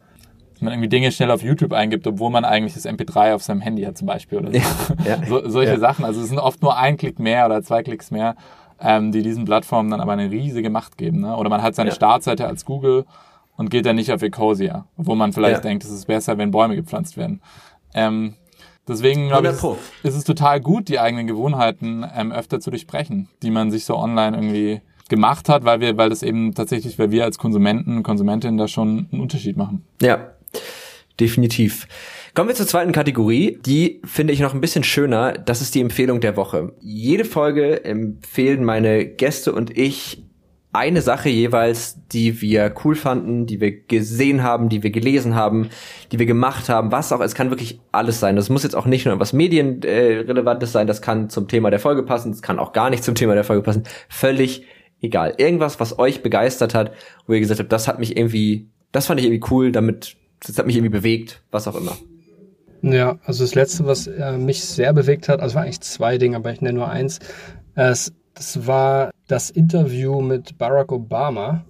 dass man irgendwie Dinge schnell auf YouTube eingibt, obwohl man eigentlich das MP3 auf seinem Handy hat zum Beispiel oder so. Ja, so solche ja. Sachen. Also es sind oft nur ein Klick mehr oder zwei Klicks mehr, ähm, die diesen Plattformen dann aber eine riesige Macht geben. Ne? Oder man hat seine ja. Startseite als Google und geht dann nicht auf Ecosia, wo man vielleicht denkt, es ist besser, wenn Bäume gepflanzt werden. Ähm, Deswegen glaube ich, ist es total gut, die eigenen Gewohnheiten ähm, öfter zu durchbrechen, die man sich so online irgendwie gemacht hat, weil wir, weil das eben tatsächlich, weil wir als Konsumenten, Konsumentinnen da schon einen Unterschied machen. Ja, definitiv. Kommen wir zur zweiten Kategorie. Die finde ich noch ein bisschen schöner. Das ist die Empfehlung der Woche. Jede Folge empfehlen meine Gäste und ich eine Sache jeweils, die wir cool fanden, die wir gesehen haben, die wir gelesen haben, die wir gemacht haben, was auch, es kann wirklich alles sein. Das muss jetzt auch nicht nur was Medienrelevantes sein, das kann zum Thema der Folge passen, es kann auch gar nicht zum Thema der Folge passen. Völlig egal. Irgendwas, was euch begeistert hat, wo ihr gesagt habt, das hat mich irgendwie, das fand ich irgendwie cool, damit, das hat mich irgendwie bewegt, was auch immer. Ja, also das letzte, was äh, mich sehr bewegt hat, also war eigentlich zwei Dinge, aber ich nenne nur eins. Es, das war das Interview mit Barack Obama.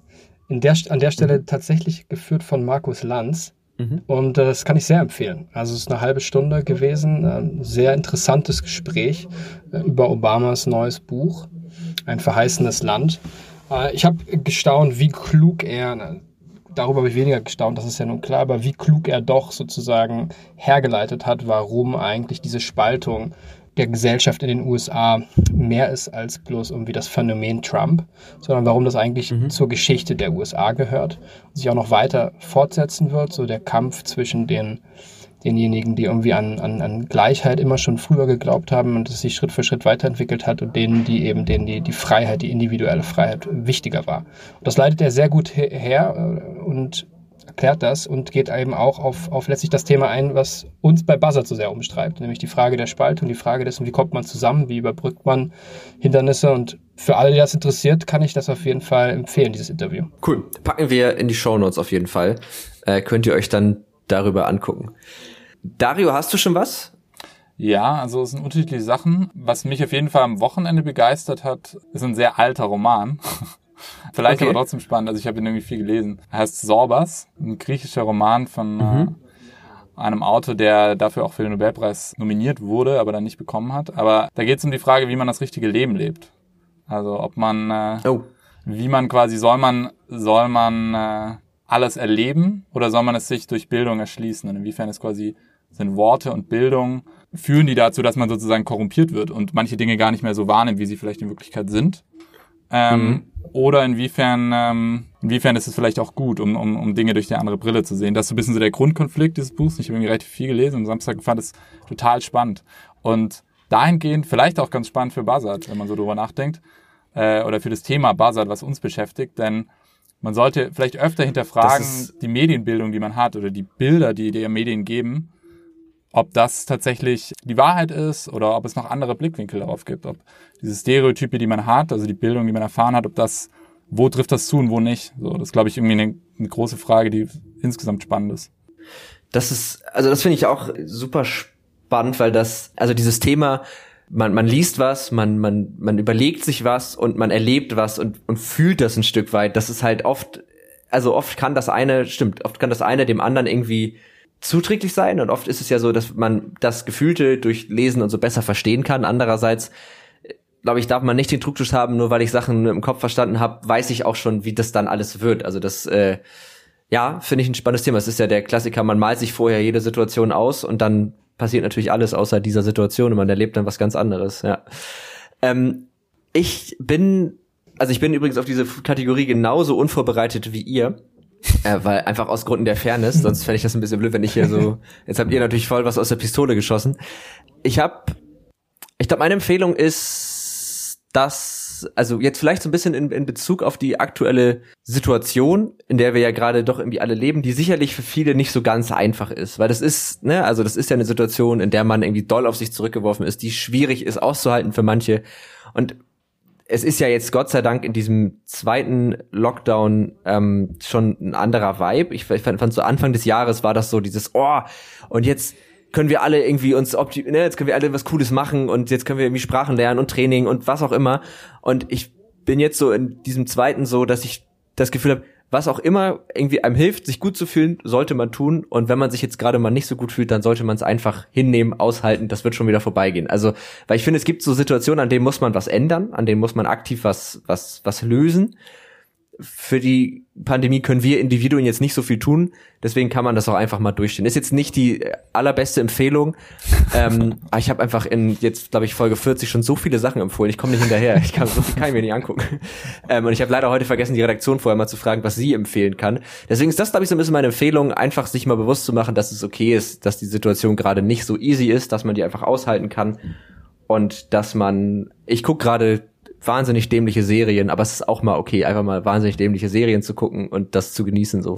In der, an der Stelle mhm. tatsächlich geführt von Markus Lanz. Mhm. Und äh, das kann ich sehr empfehlen. Also es ist eine halbe Stunde gewesen, ein sehr interessantes Gespräch äh, über Obamas neues Buch ein verheißenes Land. Äh, ich habe gestaunt, wie klug er, na, darüber habe ich weniger gestaunt, das ist ja nun klar, aber wie klug er doch sozusagen hergeleitet hat, warum eigentlich diese Spaltung der Gesellschaft in den USA mehr ist als bloß irgendwie das Phänomen Trump, sondern warum das eigentlich mhm. zur Geschichte der USA gehört und sich auch noch weiter fortsetzen wird, so der Kampf zwischen den denjenigen, die irgendwie an, an, an Gleichheit immer schon früher geglaubt haben und es sich Schritt für Schritt weiterentwickelt hat und denen, die eben, denen die, die Freiheit, die individuelle Freiheit wichtiger war. Und das leitet er sehr gut her äh, und erklärt das und geht eben auch auf, auf letztlich das Thema ein, was uns bei Buzzard so sehr umstreibt, nämlich die Frage der Spaltung, die Frage dessen, wie kommt man zusammen, wie überbrückt man Hindernisse und für alle, die das interessiert, kann ich das auf jeden Fall empfehlen, dieses Interview. Cool. Packen wir in die Show Notes auf jeden Fall. Äh, könnt ihr euch dann darüber angucken. Dario, hast du schon was? Ja, also es sind unterschiedliche Sachen. Was mich auf jeden Fall am Wochenende begeistert hat, ist ein sehr alter Roman. Vielleicht okay. aber trotzdem spannend. Also ich habe ihn irgendwie viel gelesen. Er heißt Sorbas, ein griechischer Roman von mhm. äh, einem Autor, der dafür auch für den Nobelpreis nominiert wurde, aber dann nicht bekommen hat. Aber da geht es um die Frage, wie man das richtige Leben lebt. Also ob man, äh, oh. wie man quasi soll man, soll man äh, alles erleben oder soll man es sich durch Bildung erschließen? Und inwiefern ist quasi sind Worte und Bildung, führen die dazu, dass man sozusagen korrumpiert wird und manche Dinge gar nicht mehr so wahrnimmt, wie sie vielleicht in Wirklichkeit sind. Ähm, mhm. Oder inwiefern, ähm, inwiefern ist es vielleicht auch gut, um, um, um Dinge durch die andere Brille zu sehen. Das ist so ein bisschen so der Grundkonflikt dieses Buchs. Ich habe irgendwie relativ viel gelesen und Samstag fand es total spannend. Und dahingehend vielleicht auch ganz spannend für Buzzard, wenn man so drüber nachdenkt, äh, oder für das Thema Buzzard, was uns beschäftigt, denn man sollte vielleicht öfter hinterfragen, die Medienbildung, die man hat, oder die Bilder, die die Medien geben, ob das tatsächlich die Wahrheit ist oder ob es noch andere Blickwinkel darauf gibt, ob diese Stereotype, die man hat, also die Bildung, die man erfahren hat, ob das, wo trifft das zu und wo nicht. So, das ist, glaube ich, irgendwie eine, eine große Frage, die insgesamt spannend ist. Das ist, also das finde ich auch super spannend, weil das, also dieses Thema, man, man liest was, man, man, man überlegt sich was und man erlebt was und, und fühlt das ein Stück weit. Das ist halt oft, also oft kann das eine, stimmt, oft kann das eine dem anderen irgendwie zuträglich sein und oft ist es ja so, dass man das Gefühlte durch Lesen und so besser verstehen kann. Andererseits glaube ich, darf man nicht den Trugschluss haben, nur weil ich Sachen im Kopf verstanden habe, weiß ich auch schon, wie das dann alles wird. Also das, äh, ja, finde ich ein spannendes Thema. Es ist ja der Klassiker, man malt sich vorher jede Situation aus und dann passiert natürlich alles außer dieser Situation und man erlebt dann was ganz anderes, ja. Ähm, ich bin, also ich bin übrigens auf diese Kategorie genauso unvorbereitet wie ihr. Äh, weil einfach aus Gründen der Fairness, sonst fände ich das ein bisschen blöd, wenn ich hier so. Jetzt habt ihr natürlich voll was aus der Pistole geschossen. Ich habe, ich glaube, meine Empfehlung ist das was, also jetzt vielleicht so ein bisschen in, in Bezug auf die aktuelle Situation, in der wir ja gerade doch irgendwie alle leben, die sicherlich für viele nicht so ganz einfach ist, weil das ist, ne, also das ist ja eine Situation, in der man irgendwie doll auf sich zurückgeworfen ist, die schwierig ist auszuhalten für manche und es ist ja jetzt Gott sei Dank in diesem zweiten Lockdown ähm, schon ein anderer Vibe. Ich, ich fand, fand so Anfang des Jahres war das so dieses, oh, und jetzt können wir alle irgendwie uns optimieren, ne, jetzt können wir alle was Cooles machen und jetzt können wir irgendwie Sprachen lernen und Training und was auch immer. Und ich bin jetzt so in diesem zweiten so, dass ich das Gefühl habe, was auch immer irgendwie einem hilft, sich gut zu fühlen, sollte man tun. Und wenn man sich jetzt gerade mal nicht so gut fühlt, dann sollte man es einfach hinnehmen, aushalten. Das wird schon wieder vorbeigehen. Also, weil ich finde, es gibt so Situationen, an denen muss man was ändern, an denen muss man aktiv was, was, was lösen für die Pandemie können wir Individuen jetzt nicht so viel tun, deswegen kann man das auch einfach mal durchstehen. Ist jetzt nicht die allerbeste Empfehlung, ähm, aber ich habe einfach in jetzt glaube ich Folge 40 schon so viele Sachen empfohlen. Ich komme nicht hinterher. Ich kann so viel kann ich mir nicht angucken. Ähm, und ich habe leider heute vergessen, die Redaktion vorher mal zu fragen, was sie empfehlen kann. Deswegen ist das glaube ich so ein bisschen meine Empfehlung, einfach sich mal bewusst zu machen, dass es okay ist, dass die Situation gerade nicht so easy ist, dass man die einfach aushalten kann und dass man. Ich guck gerade wahnsinnig dämliche Serien, aber es ist auch mal okay, einfach mal wahnsinnig dämliche Serien zu gucken und das zu genießen so.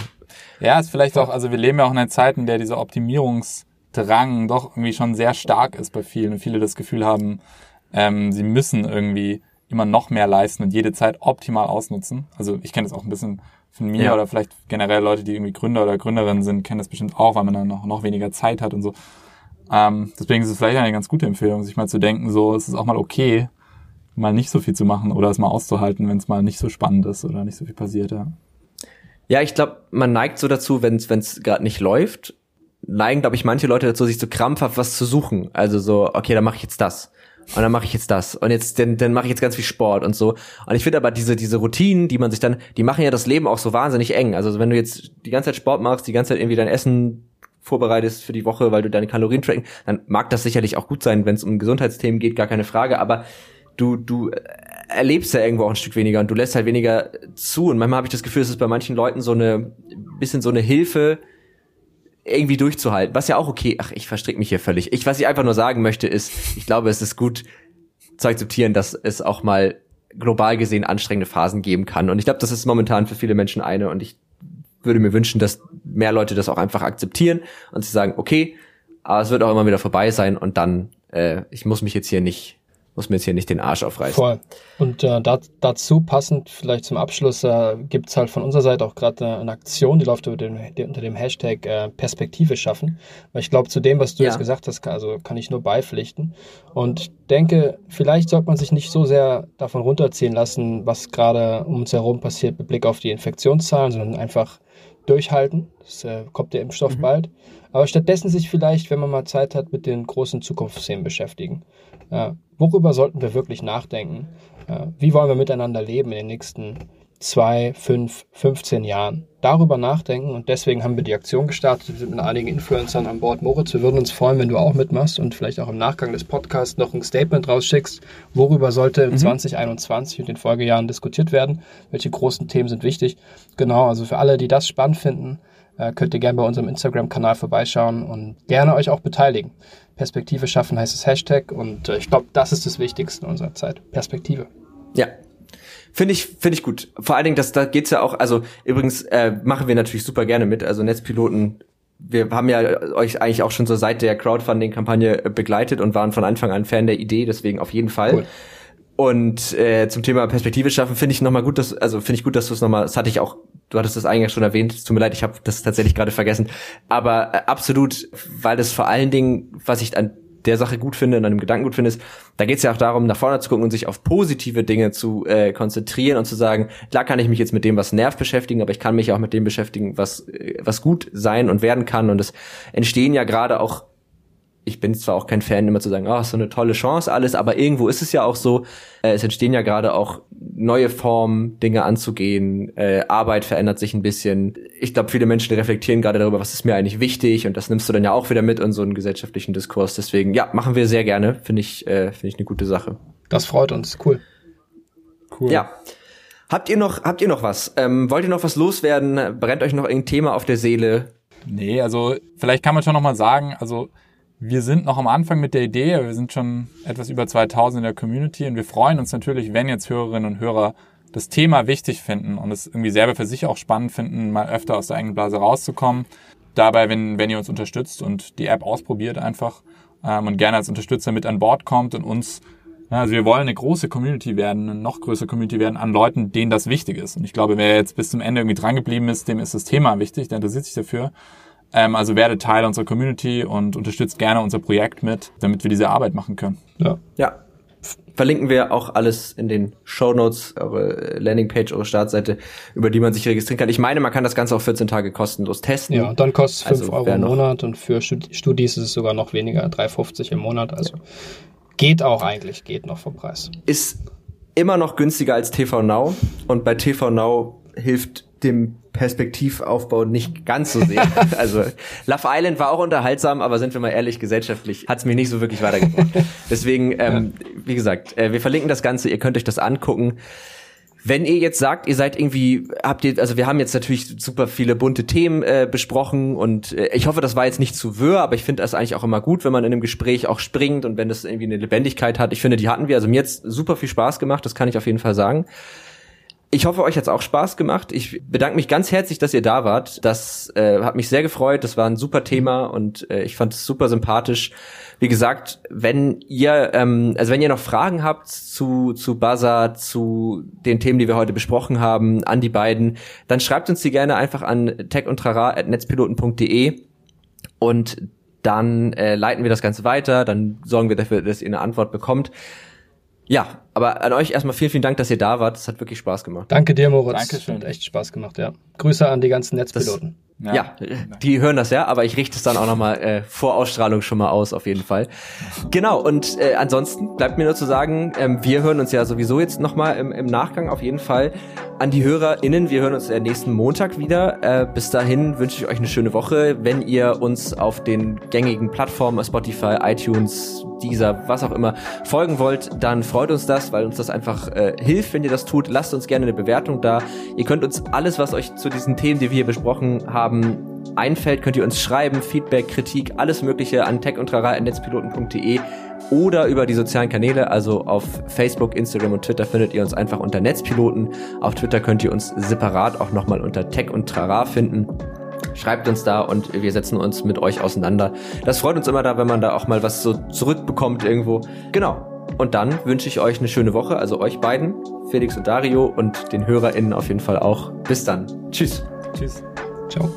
Ja, ist vielleicht auch, also wir leben ja auch in einer Zeit, in der dieser Optimierungsdrang doch irgendwie schon sehr stark ist bei vielen und viele das Gefühl haben, ähm, sie müssen irgendwie immer noch mehr leisten und jede Zeit optimal ausnutzen. Also ich kenne das auch ein bisschen von mir ja. oder vielleicht generell Leute, die irgendwie Gründer oder Gründerinnen sind, kennen das bestimmt auch, weil man dann noch, noch weniger Zeit hat und so. Ähm, deswegen ist es vielleicht eine ganz gute Empfehlung, sich mal zu denken, so es ist auch mal okay, mal nicht so viel zu machen oder es mal auszuhalten, wenn es mal nicht so spannend ist oder nicht so viel passiert, ja. Ja, ich glaube, man neigt so dazu, wenn es gerade nicht läuft, neigen, glaube ich, manche Leute dazu, sich so krampfhaft was zu suchen. Also so, okay, dann mache ich jetzt das. Und dann mache ich jetzt das. Und jetzt, dann, dann mache ich jetzt ganz viel Sport und so. Und ich finde aber diese, diese Routinen, die man sich dann, die machen ja das Leben auch so wahnsinnig eng. Also wenn du jetzt die ganze Zeit Sport machst, die ganze Zeit irgendwie dein Essen vorbereitest für die Woche, weil du deine Kalorien tracken, dann mag das sicherlich auch gut sein, wenn es um Gesundheitsthemen geht, gar keine Frage. Aber du, du erlebst ja irgendwo auch ein Stück weniger und du lässt halt weniger zu. Und manchmal habe ich das Gefühl, es ist bei manchen Leuten so eine bisschen so eine Hilfe, irgendwie durchzuhalten. Was ja auch okay, ach, ich verstricke mich hier völlig. Ich, was ich einfach nur sagen möchte, ist, ich glaube, es ist gut zu akzeptieren, dass es auch mal global gesehen anstrengende Phasen geben kann. Und ich glaube, das ist momentan für viele Menschen eine. Und ich würde mir wünschen, dass mehr Leute das auch einfach akzeptieren und sie sagen, okay, aber es wird auch immer wieder vorbei sein und dann, äh, ich muss mich jetzt hier nicht muss mir jetzt hier nicht den Arsch aufreißen. Voll. Und äh, da, dazu passend vielleicht zum Abschluss äh, gibt es halt von unserer Seite auch gerade eine, eine, Aktion, die läuft über den, unter dem Hashtag äh, Perspektive schaffen. Weil ich glaube, zu dem, was du ja. jetzt gesagt hast, kann, also kann ich nur beipflichten. Und denke, vielleicht sollte man sich nicht so sehr davon runterziehen lassen, was gerade um uns herum passiert mit Blick auf die Infektionszahlen, sondern einfach durchhalten. Es äh, kommt der Impfstoff mhm. bald. Aber stattdessen sich vielleicht, wenn man mal Zeit hat, mit den großen Zukunftsthemen beschäftigen. Äh, worüber sollten wir wirklich nachdenken? Äh, wie wollen wir miteinander leben in den nächsten zwei, fünf, 15 Jahren? Darüber nachdenken und deswegen haben wir die Aktion gestartet. Wir sind mit einigen Influencern an Bord. Moritz, wir würden uns freuen, wenn du auch mitmachst und vielleicht auch im Nachgang des Podcasts noch ein Statement rausschickst. Worüber sollte mhm. 2021 und den Folgejahren diskutiert werden? Welche großen Themen sind wichtig? Genau, also für alle, die das spannend finden, äh, könnt ihr gerne bei unserem Instagram-Kanal vorbeischauen und gerne euch auch beteiligen. Perspektive schaffen heißt das Hashtag und äh, ich glaube, das ist das Wichtigste in unserer Zeit. Perspektive. Ja. Finde ich, finde ich gut. Vor allen Dingen, dass da geht's ja auch, also übrigens äh, machen wir natürlich super gerne mit. Also Netzpiloten, wir haben ja euch eigentlich auch schon so seit der Crowdfunding-Kampagne äh, begleitet und waren von Anfang an Fan der Idee, deswegen auf jeden Fall. Cool. Und äh, zum Thema Perspektive schaffen finde ich nochmal gut, dass also finde ich gut, dass du es nochmal, das hatte ich auch, du hattest das eigentlich schon erwähnt, es tut mir leid, ich habe das tatsächlich gerade vergessen, aber äh, absolut, weil das vor allen Dingen, was ich an der Sache gut finde und an dem Gedanken gut finde, ist, da geht es ja auch darum, nach vorne zu gucken und sich auf positive Dinge zu äh, konzentrieren und zu sagen, klar kann ich mich jetzt mit dem, was nervt, beschäftigen, aber ich kann mich auch mit dem beschäftigen, was, äh, was gut sein und werden kann. Und es entstehen ja gerade auch ich bin zwar auch kein Fan, immer zu sagen, ah, oh, so eine tolle Chance alles, aber irgendwo ist es ja auch so, äh, es entstehen ja gerade auch neue Formen, Dinge anzugehen, äh, Arbeit verändert sich ein bisschen. Ich glaube, viele Menschen reflektieren gerade darüber, was ist mir eigentlich wichtig und das nimmst du dann ja auch wieder mit in so einen gesellschaftlichen Diskurs. Deswegen, ja, machen wir sehr gerne, finde ich, äh, finde ich eine gute Sache. Das freut uns, cool. Cool. Ja. Habt ihr noch, habt ihr noch was? Ähm, wollt ihr noch was loswerden? Brennt euch noch irgendein Thema auf der Seele? Nee, also vielleicht kann man schon noch mal sagen, also Wir sind noch am Anfang mit der Idee, wir sind schon etwas über 2000 in der Community und wir freuen uns natürlich, wenn jetzt Hörerinnen und Hörer das Thema wichtig finden und es irgendwie selber für sich auch spannend finden, mal öfter aus der eigenen Blase rauszukommen. Dabei, wenn, wenn ihr uns unterstützt und die App ausprobiert einfach ähm, und gerne als Unterstützer mit an Bord kommt und uns, also wir wollen eine große Community werden, eine noch größere Community werden an Leuten, denen das wichtig ist. Und ich glaube, wer jetzt bis zum Ende irgendwie drangeblieben ist, dem ist das Thema wichtig, der interessiert sich dafür. Ähm, also werde Teil unserer Community und unterstützt gerne unser Projekt mit, damit wir diese Arbeit machen können. Ja. Ja, verlinken wir auch alles in den Show Notes, eure Landingpage, eure Startseite, über die man sich registrieren kann. Ich meine, man kann das Ganze auch 14 Tage kostenlos testen. Ja, dann kostet es 5 also, Euro im Monat und für Studis ist es sogar noch weniger, 3,50 im Monat. Also geht auch eigentlich, geht noch vom Preis. Ist immer noch günstiger als TV Now und bei TV Now hilft dem Perspektivaufbau nicht ganz so sehr. also Love Island war auch unterhaltsam, aber sind wir mal ehrlich, gesellschaftlich hat es mich nicht so wirklich weitergebracht. Deswegen, ähm, ja. wie gesagt, äh, wir verlinken das Ganze, ihr könnt euch das angucken. Wenn ihr jetzt sagt, ihr seid irgendwie, habt ihr, also wir haben jetzt natürlich super viele bunte Themen äh, besprochen und äh, ich hoffe, das war jetzt nicht zu wirr, aber ich finde das eigentlich auch immer gut, wenn man in einem Gespräch auch springt und wenn das irgendwie eine Lebendigkeit hat. Ich finde, die hatten wir. Also mir jetzt super viel Spaß gemacht, das kann ich auf jeden Fall sagen. Ich hoffe, euch hat's auch Spaß gemacht. Ich bedanke mich ganz herzlich, dass ihr da wart. Das äh, hat mich sehr gefreut. Das war ein super Thema und äh, ich fand es super sympathisch. Wie gesagt, wenn ihr, ähm, also wenn ihr noch Fragen habt zu zu Buzzer, zu den Themen, die wir heute besprochen haben, an die beiden, dann schreibt uns die gerne einfach an techundtrara@netzpiloten.de und dann äh, leiten wir das Ganze weiter. Dann sorgen wir dafür, dass ihr eine Antwort bekommt. Ja, aber an euch erstmal vielen, vielen Dank, dass ihr da wart. Es hat wirklich Spaß gemacht. Danke dir, Moritz. Dankeschön. Hat echt Spaß gemacht, ja. Grüße an die ganzen Netzpiloten. Das ja, ja, die hören das ja, aber ich richte es dann auch nochmal äh, vor Ausstrahlung schon mal aus, auf jeden Fall. Genau, und äh, ansonsten bleibt mir nur zu sagen, ähm, wir hören uns ja sowieso jetzt nochmal im, im Nachgang auf jeden Fall an die HörerInnen. Wir hören uns äh, nächsten Montag wieder. Äh, bis dahin wünsche ich euch eine schöne Woche. Wenn ihr uns auf den gängigen Plattformen, Spotify, iTunes, Deezer, was auch immer, folgen wollt, dann freut uns das, weil uns das einfach äh, hilft, wenn ihr das tut. Lasst uns gerne eine Bewertung da. Ihr könnt uns alles, was euch zu diesen Themen, die wir hier besprochen haben, haben, einfällt, könnt ihr uns schreiben, Feedback, Kritik, alles Mögliche an techundtrara.netzpiloten.de oder über die sozialen Kanäle, also auf Facebook, Instagram und Twitter findet ihr uns einfach unter Netzpiloten. Auf Twitter könnt ihr uns separat auch nochmal unter Tech und Trara finden. Schreibt uns da und wir setzen uns mit euch auseinander. Das freut uns immer da, wenn man da auch mal was so zurückbekommt irgendwo. Genau. Und dann wünsche ich euch eine schöne Woche, also euch beiden, Felix und Dario und den HörerInnen auf jeden Fall auch. Bis dann. Tschüss. Tschüss. Ciao.